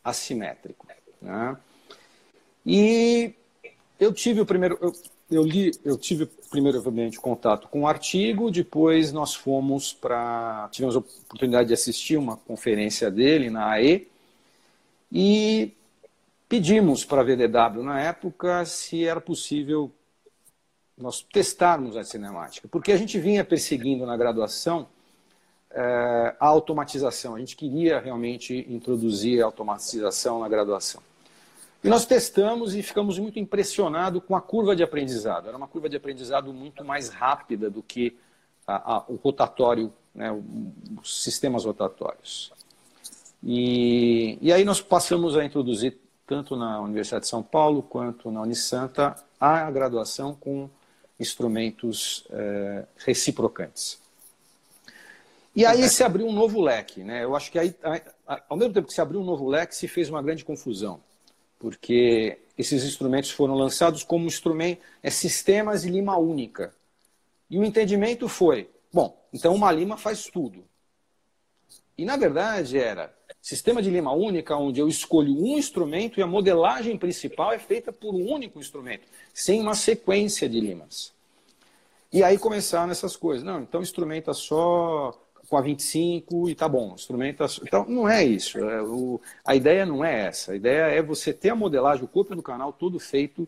assimétrico. Né? E eu tive o primeiro, eu, eu li, eu tive primeiramente contato com o artigo, depois nós fomos para, tivemos a oportunidade de assistir uma conferência dele na AE e pedimos para a VDW na época se era possível nós testarmos a cinemática, porque a gente vinha perseguindo na graduação é, a automatização, a gente queria realmente introduzir a automatização na graduação. E nós testamos e ficamos muito impressionados com a curva de aprendizado. Era uma curva de aprendizado muito mais rápida do que a, a, o rotatório, né, os sistemas rotatórios. E, e aí nós passamos a introduzir, tanto na Universidade de São Paulo quanto na Unisanta, a graduação com instrumentos é, reciprocantes. E aí se abriu um novo leque. Né? Eu acho que aí, ao mesmo tempo que se abriu um novo leque, se fez uma grande confusão porque esses instrumentos foram lançados como instrumento, é sistemas de lima única. E o entendimento foi, bom, então uma lima faz tudo. E na verdade era sistema de lima única, onde eu escolho um instrumento e a modelagem principal é feita por um único instrumento, sem uma sequência de limas. E aí começaram essas coisas. Não, então é só com a 25 e tá bom, instrumento. Então, não é isso. É, o, a ideia não é essa. A ideia é você ter a modelagem, o corpo do canal todo feito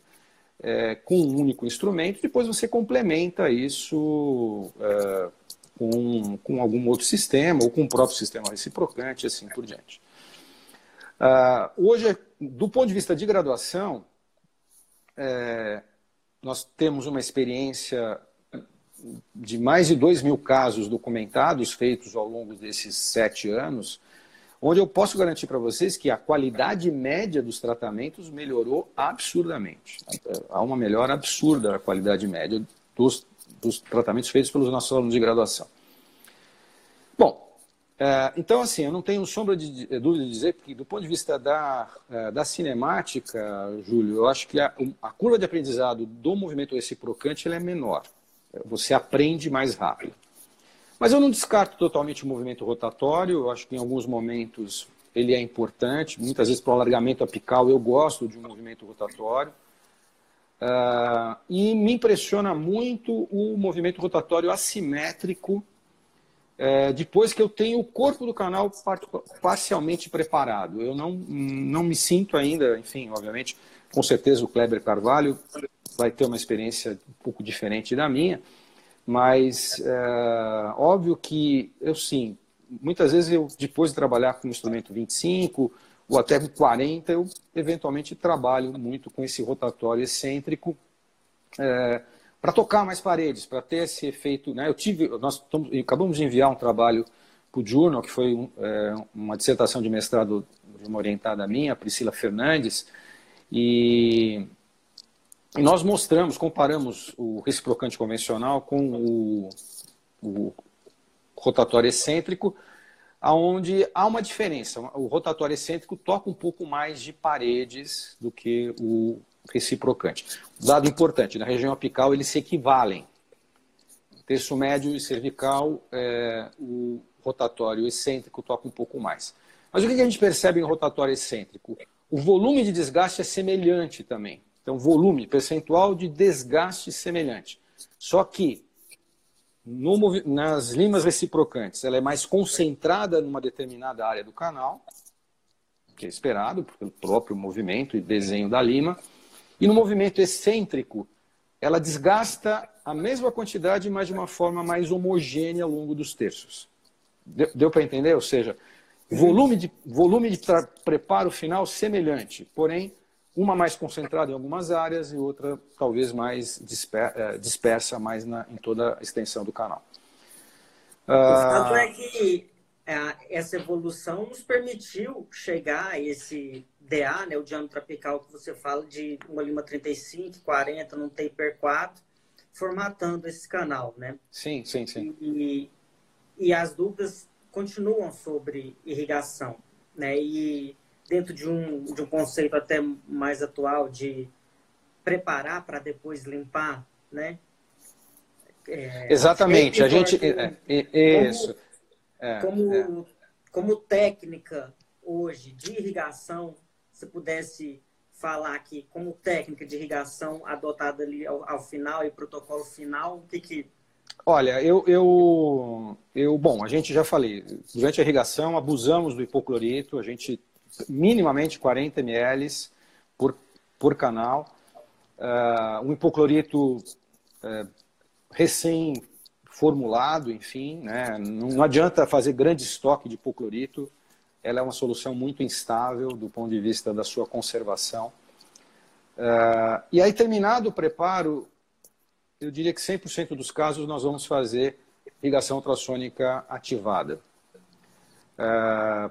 é, com um único instrumento, depois você complementa isso é, com, com algum outro sistema, ou com o próprio sistema reciprocante, assim por diante. Uh, hoje, do ponto de vista de graduação, é, nós temos uma experiência de mais de 2 mil casos documentados feitos ao longo desses sete anos, onde eu posso garantir para vocês que a qualidade média dos tratamentos melhorou absurdamente. Há uma melhora absurda da qualidade média dos, dos tratamentos feitos pelos nossos alunos de graduação. Bom, é, então assim, eu não tenho sombra de dúvida de dizer que do ponto de vista da, é, da cinemática, Júlio, eu acho que a, a curva de aprendizado do movimento reciprocante é menor. Você aprende mais rápido. Mas eu não descarto totalmente o movimento rotatório, eu acho que em alguns momentos ele é importante, muitas vezes para o alargamento apical eu gosto de um movimento rotatório. Uh, e me impressiona muito o movimento rotatório assimétrico uh, depois que eu tenho o corpo do canal parcialmente preparado. Eu não, não me sinto ainda, enfim, obviamente, com certeza o Kleber Carvalho vai ter uma experiência um pouco diferente da minha, mas é, óbvio que eu sim, muitas vezes eu, depois de trabalhar com o instrumento 25 ou até com 40, eu eventualmente trabalho muito com esse rotatório excêntrico é, para tocar mais paredes, para ter esse efeito. Né? Eu tive, nós acabamos de enviar um trabalho para o Journal, que foi um, é, uma dissertação de mestrado de uma orientada minha, Priscila Fernandes, e e nós mostramos, comparamos o reciprocante convencional com o, o rotatório excêntrico, aonde há uma diferença. O rotatório excêntrico toca um pouco mais de paredes do que o reciprocante. Dado importante, na região apical eles se equivalem. Terço médio e cervical, é, o rotatório excêntrico toca um pouco mais. Mas o que a gente percebe em rotatório excêntrico? O volume de desgaste é semelhante também. Então, volume, percentual de desgaste semelhante. Só que no, nas limas reciprocantes, ela é mais concentrada numa determinada área do canal, que é esperado pelo próprio movimento e desenho da lima. E no movimento excêntrico, ela desgasta a mesma quantidade, mas de uma forma mais homogênea ao longo dos terços. Deu, deu para entender? Ou seja, volume de, volume de preparo final semelhante, porém uma mais concentrada em algumas áreas e outra talvez mais eh, dispersa mais na, em toda a extensão do canal. O fato é que é, essa evolução nos permitiu chegar a esse DA, né, o diâmetro apical que você fala de uma lima 35, 40, num taper 4, formatando esse canal, né? Sim, sim, sim. E, e as dúvidas continuam sobre irrigação, né? E dentro de um, de um conceito até mais atual de preparar para depois limpar, né? É, Exatamente, a gente é, é, isso. Como, é, como, como técnica hoje de irrigação, se pudesse falar aqui como técnica de irrigação adotada ali ao, ao final e protocolo final, o que que Olha, eu, eu, eu, bom, a gente já falei, durante a irrigação abusamos do hipoclorito, a gente minimamente 40 ml por, por canal. Uh, um hipoclorito uh, recém-formulado, enfim, né? não, não adianta fazer grande estoque de hipoclorito, ela é uma solução muito instável do ponto de vista da sua conservação. Uh, e aí, terminado o preparo, eu diria que 100% dos casos nós vamos fazer ligação ultrassônica ativada. Uh,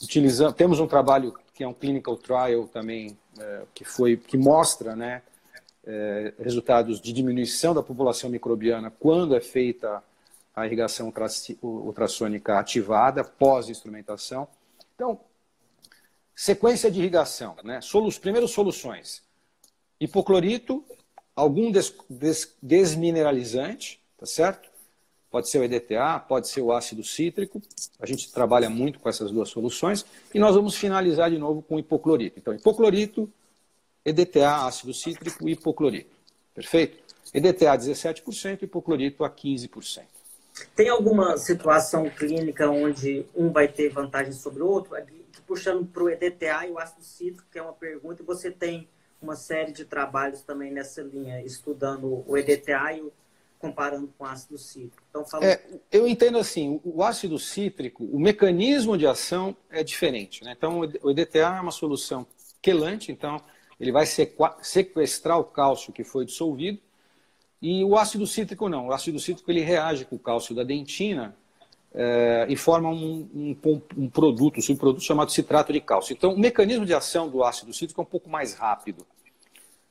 utilizamos, temos um trabalho que é um clinical trial também, é, que, foi, que mostra né, é, resultados de diminuição da população microbiana quando é feita a irrigação ultrassônica ativada, pós-instrumentação. Então, sequência de irrigação, né? Solu primeiras soluções, hipoclorito, algum des des desmineralizante, tá certo? Pode ser o EDTA, pode ser o ácido cítrico. A gente trabalha muito com essas duas soluções. E nós vamos finalizar de novo com hipoclorito. Então, hipoclorito, EDTA, ácido cítrico e hipoclorito. Perfeito? EDTA 17%, hipoclorito a 15%. Tem alguma situação clínica onde um vai ter vantagem sobre o outro? Puxando para o EDTA e o ácido cítrico, que é uma pergunta, e você tem uma série de trabalhos também nessa linha, estudando o EDTA e o comparando com ácido cítrico. Então, falando... é, eu entendo assim, o ácido cítrico, o mecanismo de ação é diferente. Né? Então, o EDTA é uma solução quelante, então ele vai sequestrar o cálcio que foi dissolvido, e o ácido cítrico não. O ácido cítrico ele reage com o cálcio da dentina é, e forma um, um, um, produto, um subproduto chamado citrato de cálcio. Então, o mecanismo de ação do ácido cítrico é um pouco mais rápido.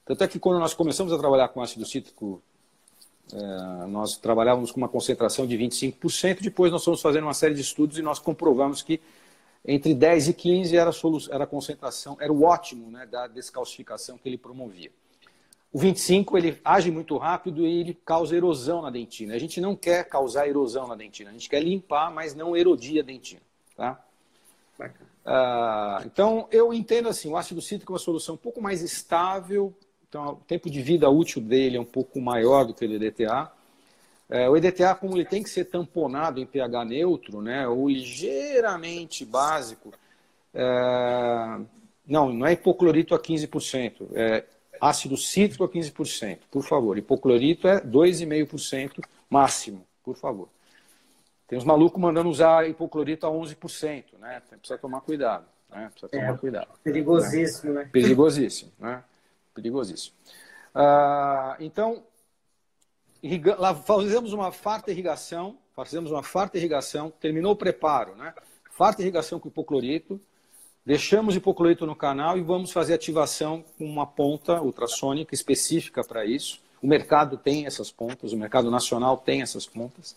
Tanto é que quando nós começamos a trabalhar com ácido cítrico, é, nós trabalhávamos com uma concentração de 25%, depois nós fomos fazendo uma série de estudos e nós comprovamos que entre 10 e 15 era a, era a concentração, era o ótimo né, da descalcificação que ele promovia. O 25 ele age muito rápido e ele causa erosão na dentina. A gente não quer causar erosão na dentina, a gente quer limpar, mas não erodir a dentina. Tá? Ah, então, eu entendo assim, o ácido cítrico é uma solução um pouco mais estável, então o tempo de vida útil dele é um pouco maior do que o EDTA. É, o EDTA, como ele tem que ser tamponado em pH neutro, né, ou ligeiramente básico, é, não, não é hipoclorito a 15%, é ácido cítrico a 15%, por favor. Hipoclorito é 2,5% máximo, por favor. Tem uns malucos mandando usar hipoclorito a 11%, né? Precisa tomar cuidado, né? Precisa tomar é, cuidado. Perigosíssimo, né? né? Perigosíssimo, né? Perigosíssimo. Ah, então, irriga... fazemos uma farta irrigação, fazemos uma farta irrigação, terminou o preparo, né? Farta irrigação com hipoclorito, Deixamos hipoclorito no canal e vamos fazer ativação com uma ponta ultrassônica específica para isso. O mercado tem essas pontas, o mercado nacional tem essas pontas.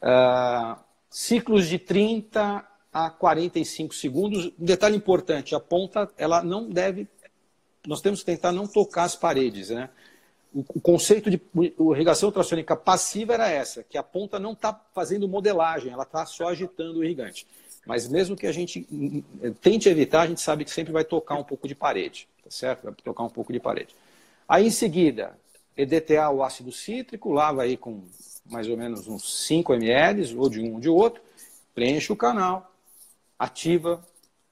Uh, ciclos de 30 a 45 segundos. Um detalhe importante, a ponta ela não deve. Nós temos que tentar não tocar as paredes. Né? O, conceito de irrigação ultrassônica passiva era essa, que a ponta não está fazendo modelagem, ela está só agitando o irrigante. Mas mesmo que a gente tente evitar, a gente sabe que sempre vai tocar um pouco de parede, tá certo? Vai tocar um pouco de parede. Aí em seguida, EDTA o ácido cítrico, lava aí com mais ou menos uns 5 ml, ou de um ou de outro, preenche o canal, ativa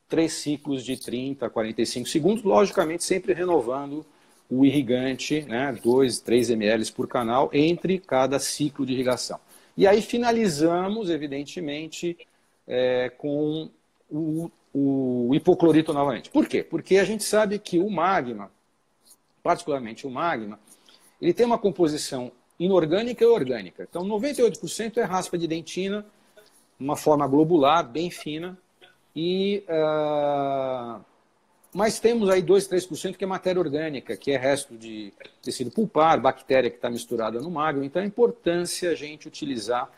três ciclos de 30 a 45 segundos, logicamente sempre renovando o irrigante, né, 2, 3 ml por canal, entre cada ciclo de irrigação. E aí finalizamos, evidentemente, é, com o, o hipoclorito novamente. Por quê? Porque a gente sabe que o magma, particularmente o magma, ele tem uma composição inorgânica e orgânica. Então, 98% é raspa de dentina, uma forma globular, bem fina, e uh, mas temos aí 2, 3% que é matéria orgânica, que é resto de tecido pulpar, bactéria que está misturada no magma. Então, é importância a gente utilizar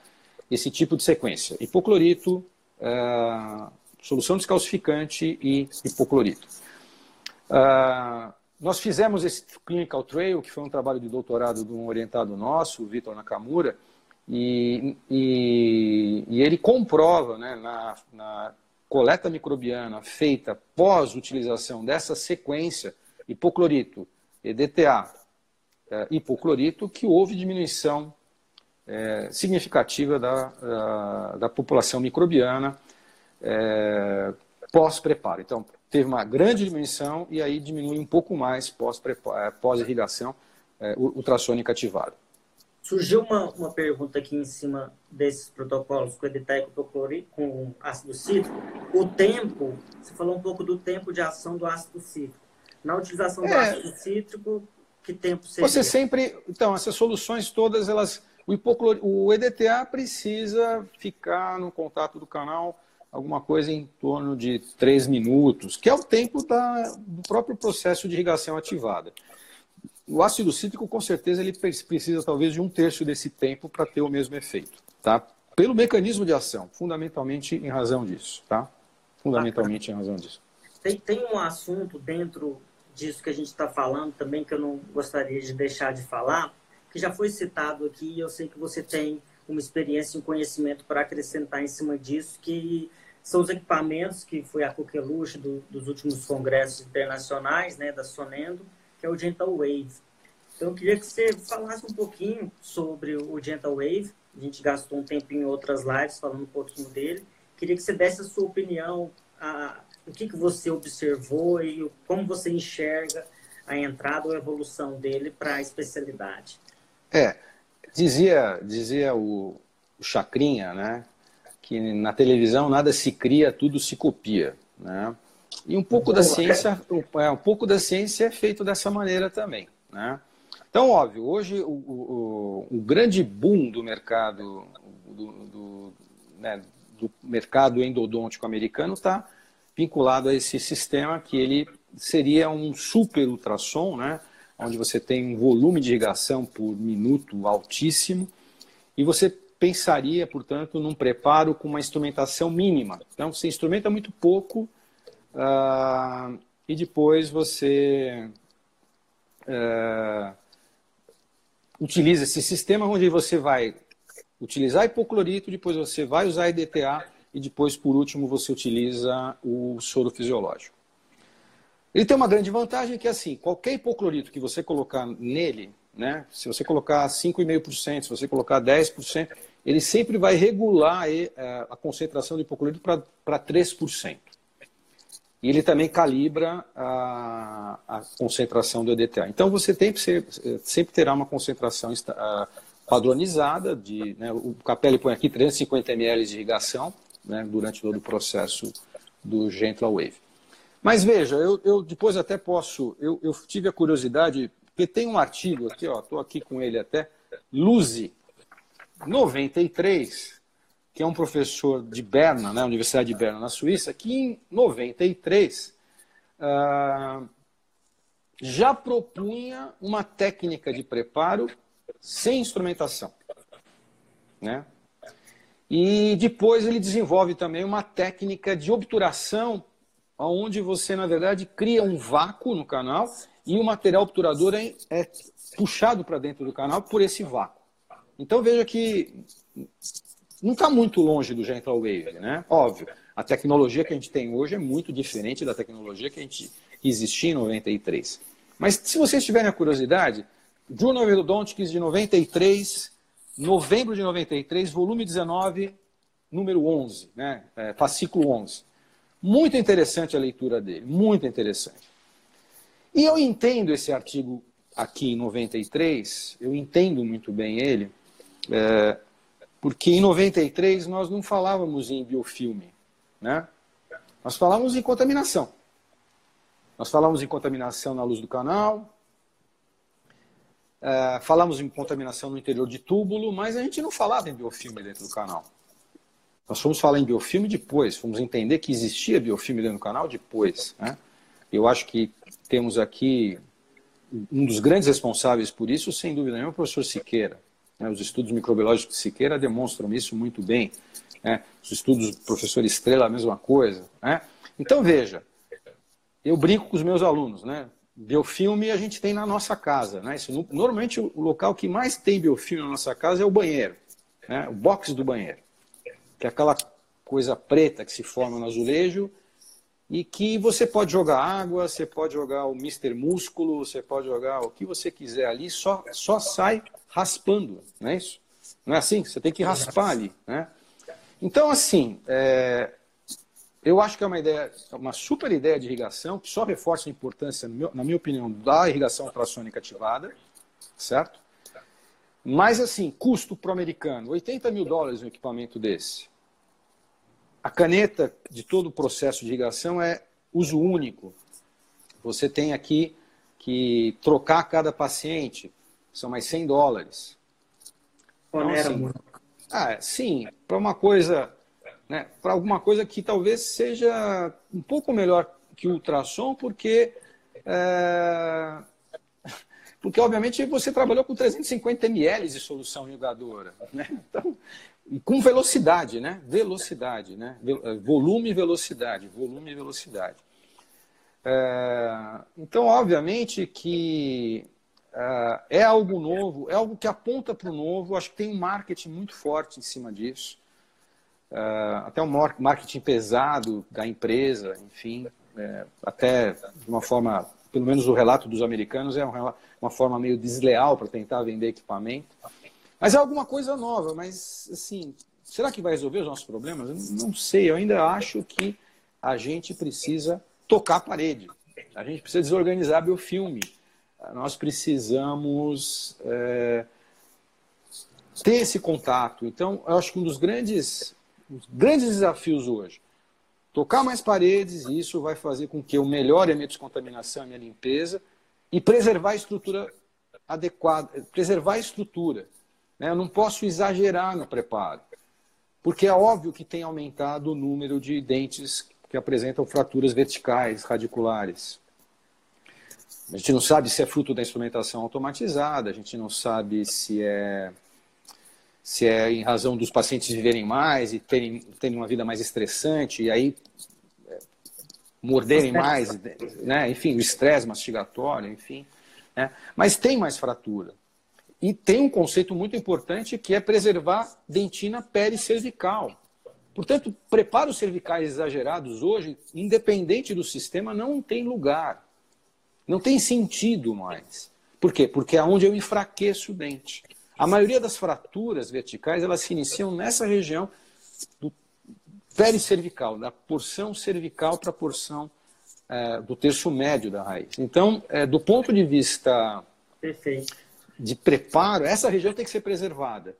esse tipo de sequência. Hipoclorito, uh, solução descalcificante e hipoclorito. Uh, nós fizemos esse Clinical Trail, que foi um trabalho de doutorado de um orientado nosso, o Vitor Nakamura, e, e, e, ele comprova né, na, na coleta microbiana feita pós-utilização dessa sequência hipoclorito, EDTA, eh, hipoclorito, que houve diminuição é, significativa da, da, da, população microbiana é, pós-preparo. Então, teve uma grande diminuição e aí diminui um pouco mais é, pós-irrigação é, ultrassônica ativada. Surgiu uma, uma pergunta aqui em cima desses protocolos com editeco com ácido cítrico. O tempo, você falou um pouco do tempo de ação do ácido cítrico. Na utilização do é. ácido cítrico, que tempo seria? Você sempre... Então, essas soluções todas, elas o, hipoclor... o EDTA precisa ficar no contato do canal alguma coisa em torno de 3 minutos, que é o tempo da... do próprio processo de irrigação ativada. O ácido cítrico, com certeza, ele precisa talvez de um terço desse tempo para ter o mesmo efeito, tá? Pelo mecanismo de ação, fundamentalmente em razão disso, tá? Fundamentalmente em razão disso. Tem, tem um assunto dentro disso que a gente está falando também que eu não gostaria de deixar de falar, que já foi citado aqui, e eu sei que você tem uma experiência e um conhecimento para acrescentar em cima disso, que são os equipamentos que foi a coqueluche do, dos últimos congressos internacionais, né, da Sonendo, é o Gentle Wave. Então, eu queria que você falasse um pouquinho sobre o Gentle Wave. A gente gastou um tempo em outras lives falando um pouquinho dele. Queria que você desse a sua opinião, a, o que, que você observou e como você enxerga a entrada ou a evolução dele para a especialidade. É, dizia, dizia o, o Chacrinha, né, que na televisão nada se cria, tudo se copia, né? E um pouco da ciência, é, um pouco da ciência é feito dessa maneira também, né? Então, óbvio, hoje o, o, o grande boom do mercado do, do, né, do mercado endodôntico americano está vinculado a esse sistema que ele seria um super ultrassom, né? onde você tem um volume de irrigação por minuto altíssimo, e você pensaria, portanto, num preparo com uma instrumentação mínima. Então, você instrumenta muito pouco uh, e depois você uh, utiliza esse sistema onde você vai utilizar hipoclorito, depois você vai usar EDTA e depois, por último, você utiliza o soro fisiológico. Ele tem uma grande vantagem que é assim, qualquer hipoclorito que você colocar nele, né, se você colocar 5,5%, se você colocar 10%, ele sempre vai regular a concentração de hipoclorito para 3%. E ele também calibra a, a concentração do EDTA. Então você tem ser, sempre terá uma concentração padronizada. De, né, o Capelli põe aqui 350 ml de irrigação né, durante todo o processo do Gentle Wave. Mas veja, eu, eu depois até posso. Eu, eu, tive a curiosidade, porque tem um artigo aqui, ó, estou aqui com ele até, Luzi, 93, que é um professor de Berna, né, Universidade de Berna, na Suíça, que em 93 uh, já propunha uma técnica de preparo sem instrumentação. Né? E depois ele desenvolve também uma técnica de obturação onde você, na verdade, cria um vácuo no canal e o material obturador é, é puxado para dentro do canal por esse vácuo. Então veja que não está muito longe do Gentle Wave, né? Óbvio, a tecnologia que a gente tem hoje é muito diferente da tecnologia que a gente existia em 93. Mas se vocês tiverem a curiosidade, Journal of Endodontics de 93, novembro de 93, volume 19, número 11, né? É, fascículo 11. Muito interessante a leitura dele, muito interessante. E eu entendo esse artigo aqui em 93, eu entendo muito bem ele, é, porque em 93 nós não falávamos em biofilme, né? Nós falávamos em contaminação. Nós falamos em contaminação na luz do canal, é, falamos em contaminação no interior de túbulo, mas a gente não falava em biofilme dentro do canal. Nós fomos falar em biofilme depois, fomos entender que existia biofilme dentro do canal depois. Né? Eu acho que temos aqui um dos grandes responsáveis por isso, sem dúvida nenhuma, o professor Siqueira. Né? Os estudos microbiológicos de Siqueira demonstram isso muito bem. Né? Os estudos do professor Estrela, a mesma coisa. Né? Então, veja, eu brinco com os meus alunos. Né? Biofilme a gente tem na nossa casa. Né? Isso, normalmente, o local que mais tem biofilme na nossa casa é o banheiro, né? o box do banheiro que é aquela coisa preta que se forma no azulejo e que você pode jogar água, você pode jogar o Mister Músculo, você pode jogar o que você quiser ali, só, só sai raspando, não é isso? Não é assim? Você tem que raspar ali, né? Então, assim, é, eu acho que é uma ideia, uma super ideia de irrigação, que só reforça a importância, na minha opinião, da irrigação ultrassônica ativada, certo? Mas, assim, custo para o americano, 80 mil dólares um equipamento desse. A caneta de todo o processo de irrigação é uso único. Você tem aqui que trocar cada paciente, são mais 100 dólares. Então, assim, ah, sim, para uma coisa, né, para alguma coisa que talvez seja um pouco melhor que o ultrassom, porque é, porque obviamente você trabalhou com 350 ml de solução irrigadora, né? Então, e com velocidade, né? Velocidade, né? Eh, volume e velocidade, volume e velocidade. É, então, obviamente que é, é algo novo, é algo que aponta para o novo. Acho que tem um marketing muito forte em cima disso. É, até um marketing pesado da empresa, enfim, é, até de uma forma pelo menos o relato dos americanos, é uma forma meio desleal para tentar vender equipamento. Mas é alguma coisa nova, mas assim, será que vai resolver os nossos problemas? Eu não sei, eu ainda acho que a gente precisa tocar a parede. A gente precisa desorganizar biofilme. Nós precisamos é, ter esse contato. Então, eu acho que um dos grandes, grandes desafios hoje tocar mais paredes, e isso vai fazer com que eu melhore a minha descontaminação, a minha limpeza, e preservar a estrutura adequada, preservar a estrutura. Né? Eu não posso exagerar no preparo, porque é óbvio que tem aumentado o número de dentes que apresentam fraturas verticais, radiculares. A gente não sabe se é fruto da instrumentação automatizada, a gente não sabe se é se é em razão dos pacientes viverem mais e terem, terem uma vida mais estressante, e aí é, morderem mais, né? enfim, o estresse mastigatório, enfim. Né? Mas tem mais fratura. E tem um conceito muito importante que é preservar dentina pericervical. Portanto, preparos cervicais exagerados hoje, independente do sistema, não tem lugar. Não tem sentido mais. Por quê? Porque é onde eu enfraqueço o dente. A maioria das fraturas verticais, elas se iniciam nessa região do pericervical, da porção cervical para a porção é, do terço médio da raiz. Então, é, do ponto de vista Perfeito. De preparo, essa região tem que ser preservada.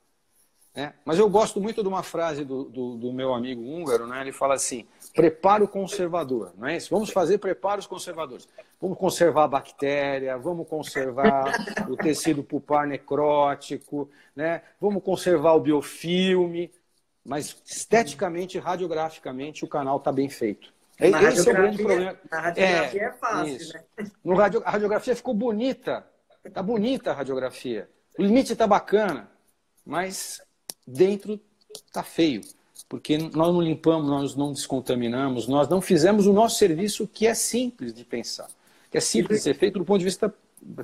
Né? Mas eu gosto muito de uma frase do, do, do, meu amigo húngaro, né? ele fala assim, preparo conservador, não é isso? Vamos fazer preparos conservadores. Vamos conservar a bactéria, vamos conservar o tecido pulpar necrótico, né? vamos conservar o biofilme, mas esteticamente, radiograficamente, o canal está bem feito. Na Esse é o grande problema. Na radiografia é, é fácil, isso. né? No radio, a radiografia ficou bonita, está bonita a radiografia. O limite está bacana, mas dentro está feio, porque nós não limpamos, nós não descontaminamos, nós não fizemos o nosso serviço que é simples de pensar, que é simples de ser feito do ponto de vista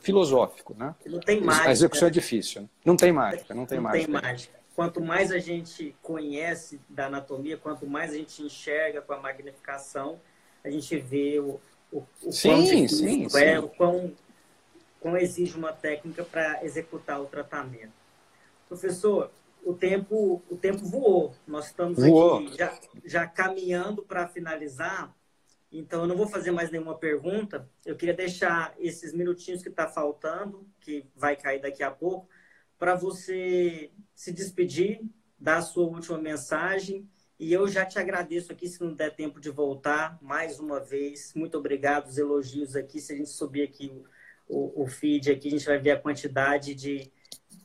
filosófico, né? Não tem mágica. A execução é difícil. Né? Não tem mágica, não tem não mágica. Tem mágica. Quanto mais a gente conhece da anatomia, quanto mais a gente enxerga com a magnificação, a gente vê o, o, o sim, quão sim, sim. é, o quão, quão exige uma técnica para executar o tratamento. Professor, o tempo, o tempo voou. Nós estamos voou. aqui já, já caminhando para finalizar. Então, eu não vou fazer mais nenhuma pergunta. Eu queria deixar esses minutinhos que está faltando, que vai cair daqui a pouco, para você se despedir, dar a sua última mensagem. E eu já te agradeço aqui, se não der tempo de voltar, mais uma vez. Muito obrigado, os elogios aqui. Se a gente subir aqui o, o, feed, aqui, a gente vai ver a quantidade de,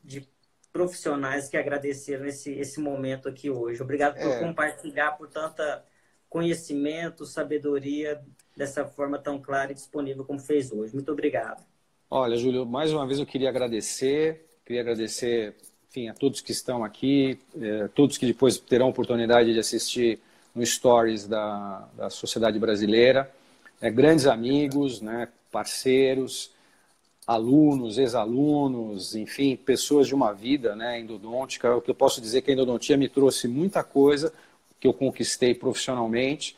de profissionais que agradeceram esse, esse momento aqui hoje. Obrigado por é. compartilhar por tanta conhecimento, sabedoria dessa forma tão clara e disponível como fez hoje. Muito obrigado. Olha, Júlio, mais uma vez eu queria agradecer, queria agradecer, enfim, a todos que estão aqui, eh, todos que depois terão oportunidade de assistir no Stories da, da Sociedade Brasileira, é, grandes amigos, né, parceiros, alunos, ex-alunos, enfim, pessoas de uma vida né, endodôntica. O que eu posso dizer é que a endodontia me trouxe muita coisa que eu conquistei profissionalmente,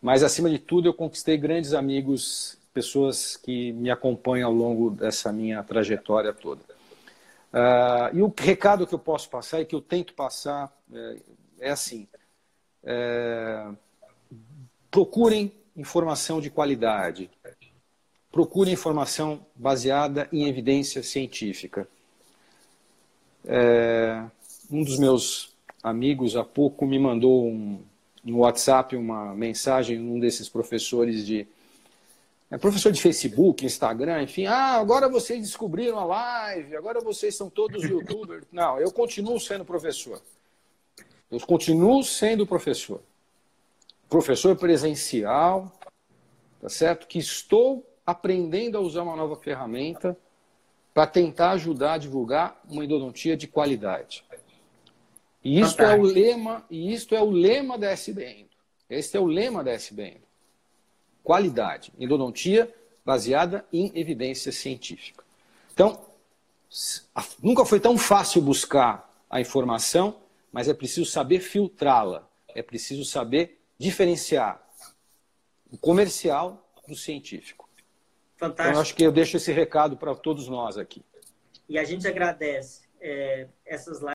mas acima de tudo eu conquistei grandes amigos, pessoas que me acompanham ao longo dessa minha trajetória toda. Uh, e o recado que eu posso passar e que eu tento passar é, é assim: é, procurem informação de qualidade, procure informação baseada em evidência científica. É, um dos meus amigos há pouco me mandou um, no WhatsApp uma mensagem, um desses professores de. É professor de Facebook, Instagram, enfim. Ah, agora vocês descobriram a live, agora vocês são todos youtubers. Não, eu continuo sendo professor. Eu continuo sendo professor. Professor presencial, tá certo? Que estou aprendendo a usar uma nova ferramenta para tentar ajudar a divulgar uma endodontia de qualidade. E isto é o lema, e isto é o lema da SBN. Este é o lema da SBN. Qualidade, endodontia baseada em evidência científica. Então, nunca foi tão fácil buscar a informação, mas é preciso saber filtrá-la, é preciso saber diferenciar o comercial do científico. Fantástico. Então, acho que eu deixo esse recado para todos nós aqui. E a gente agradece é, essas lives.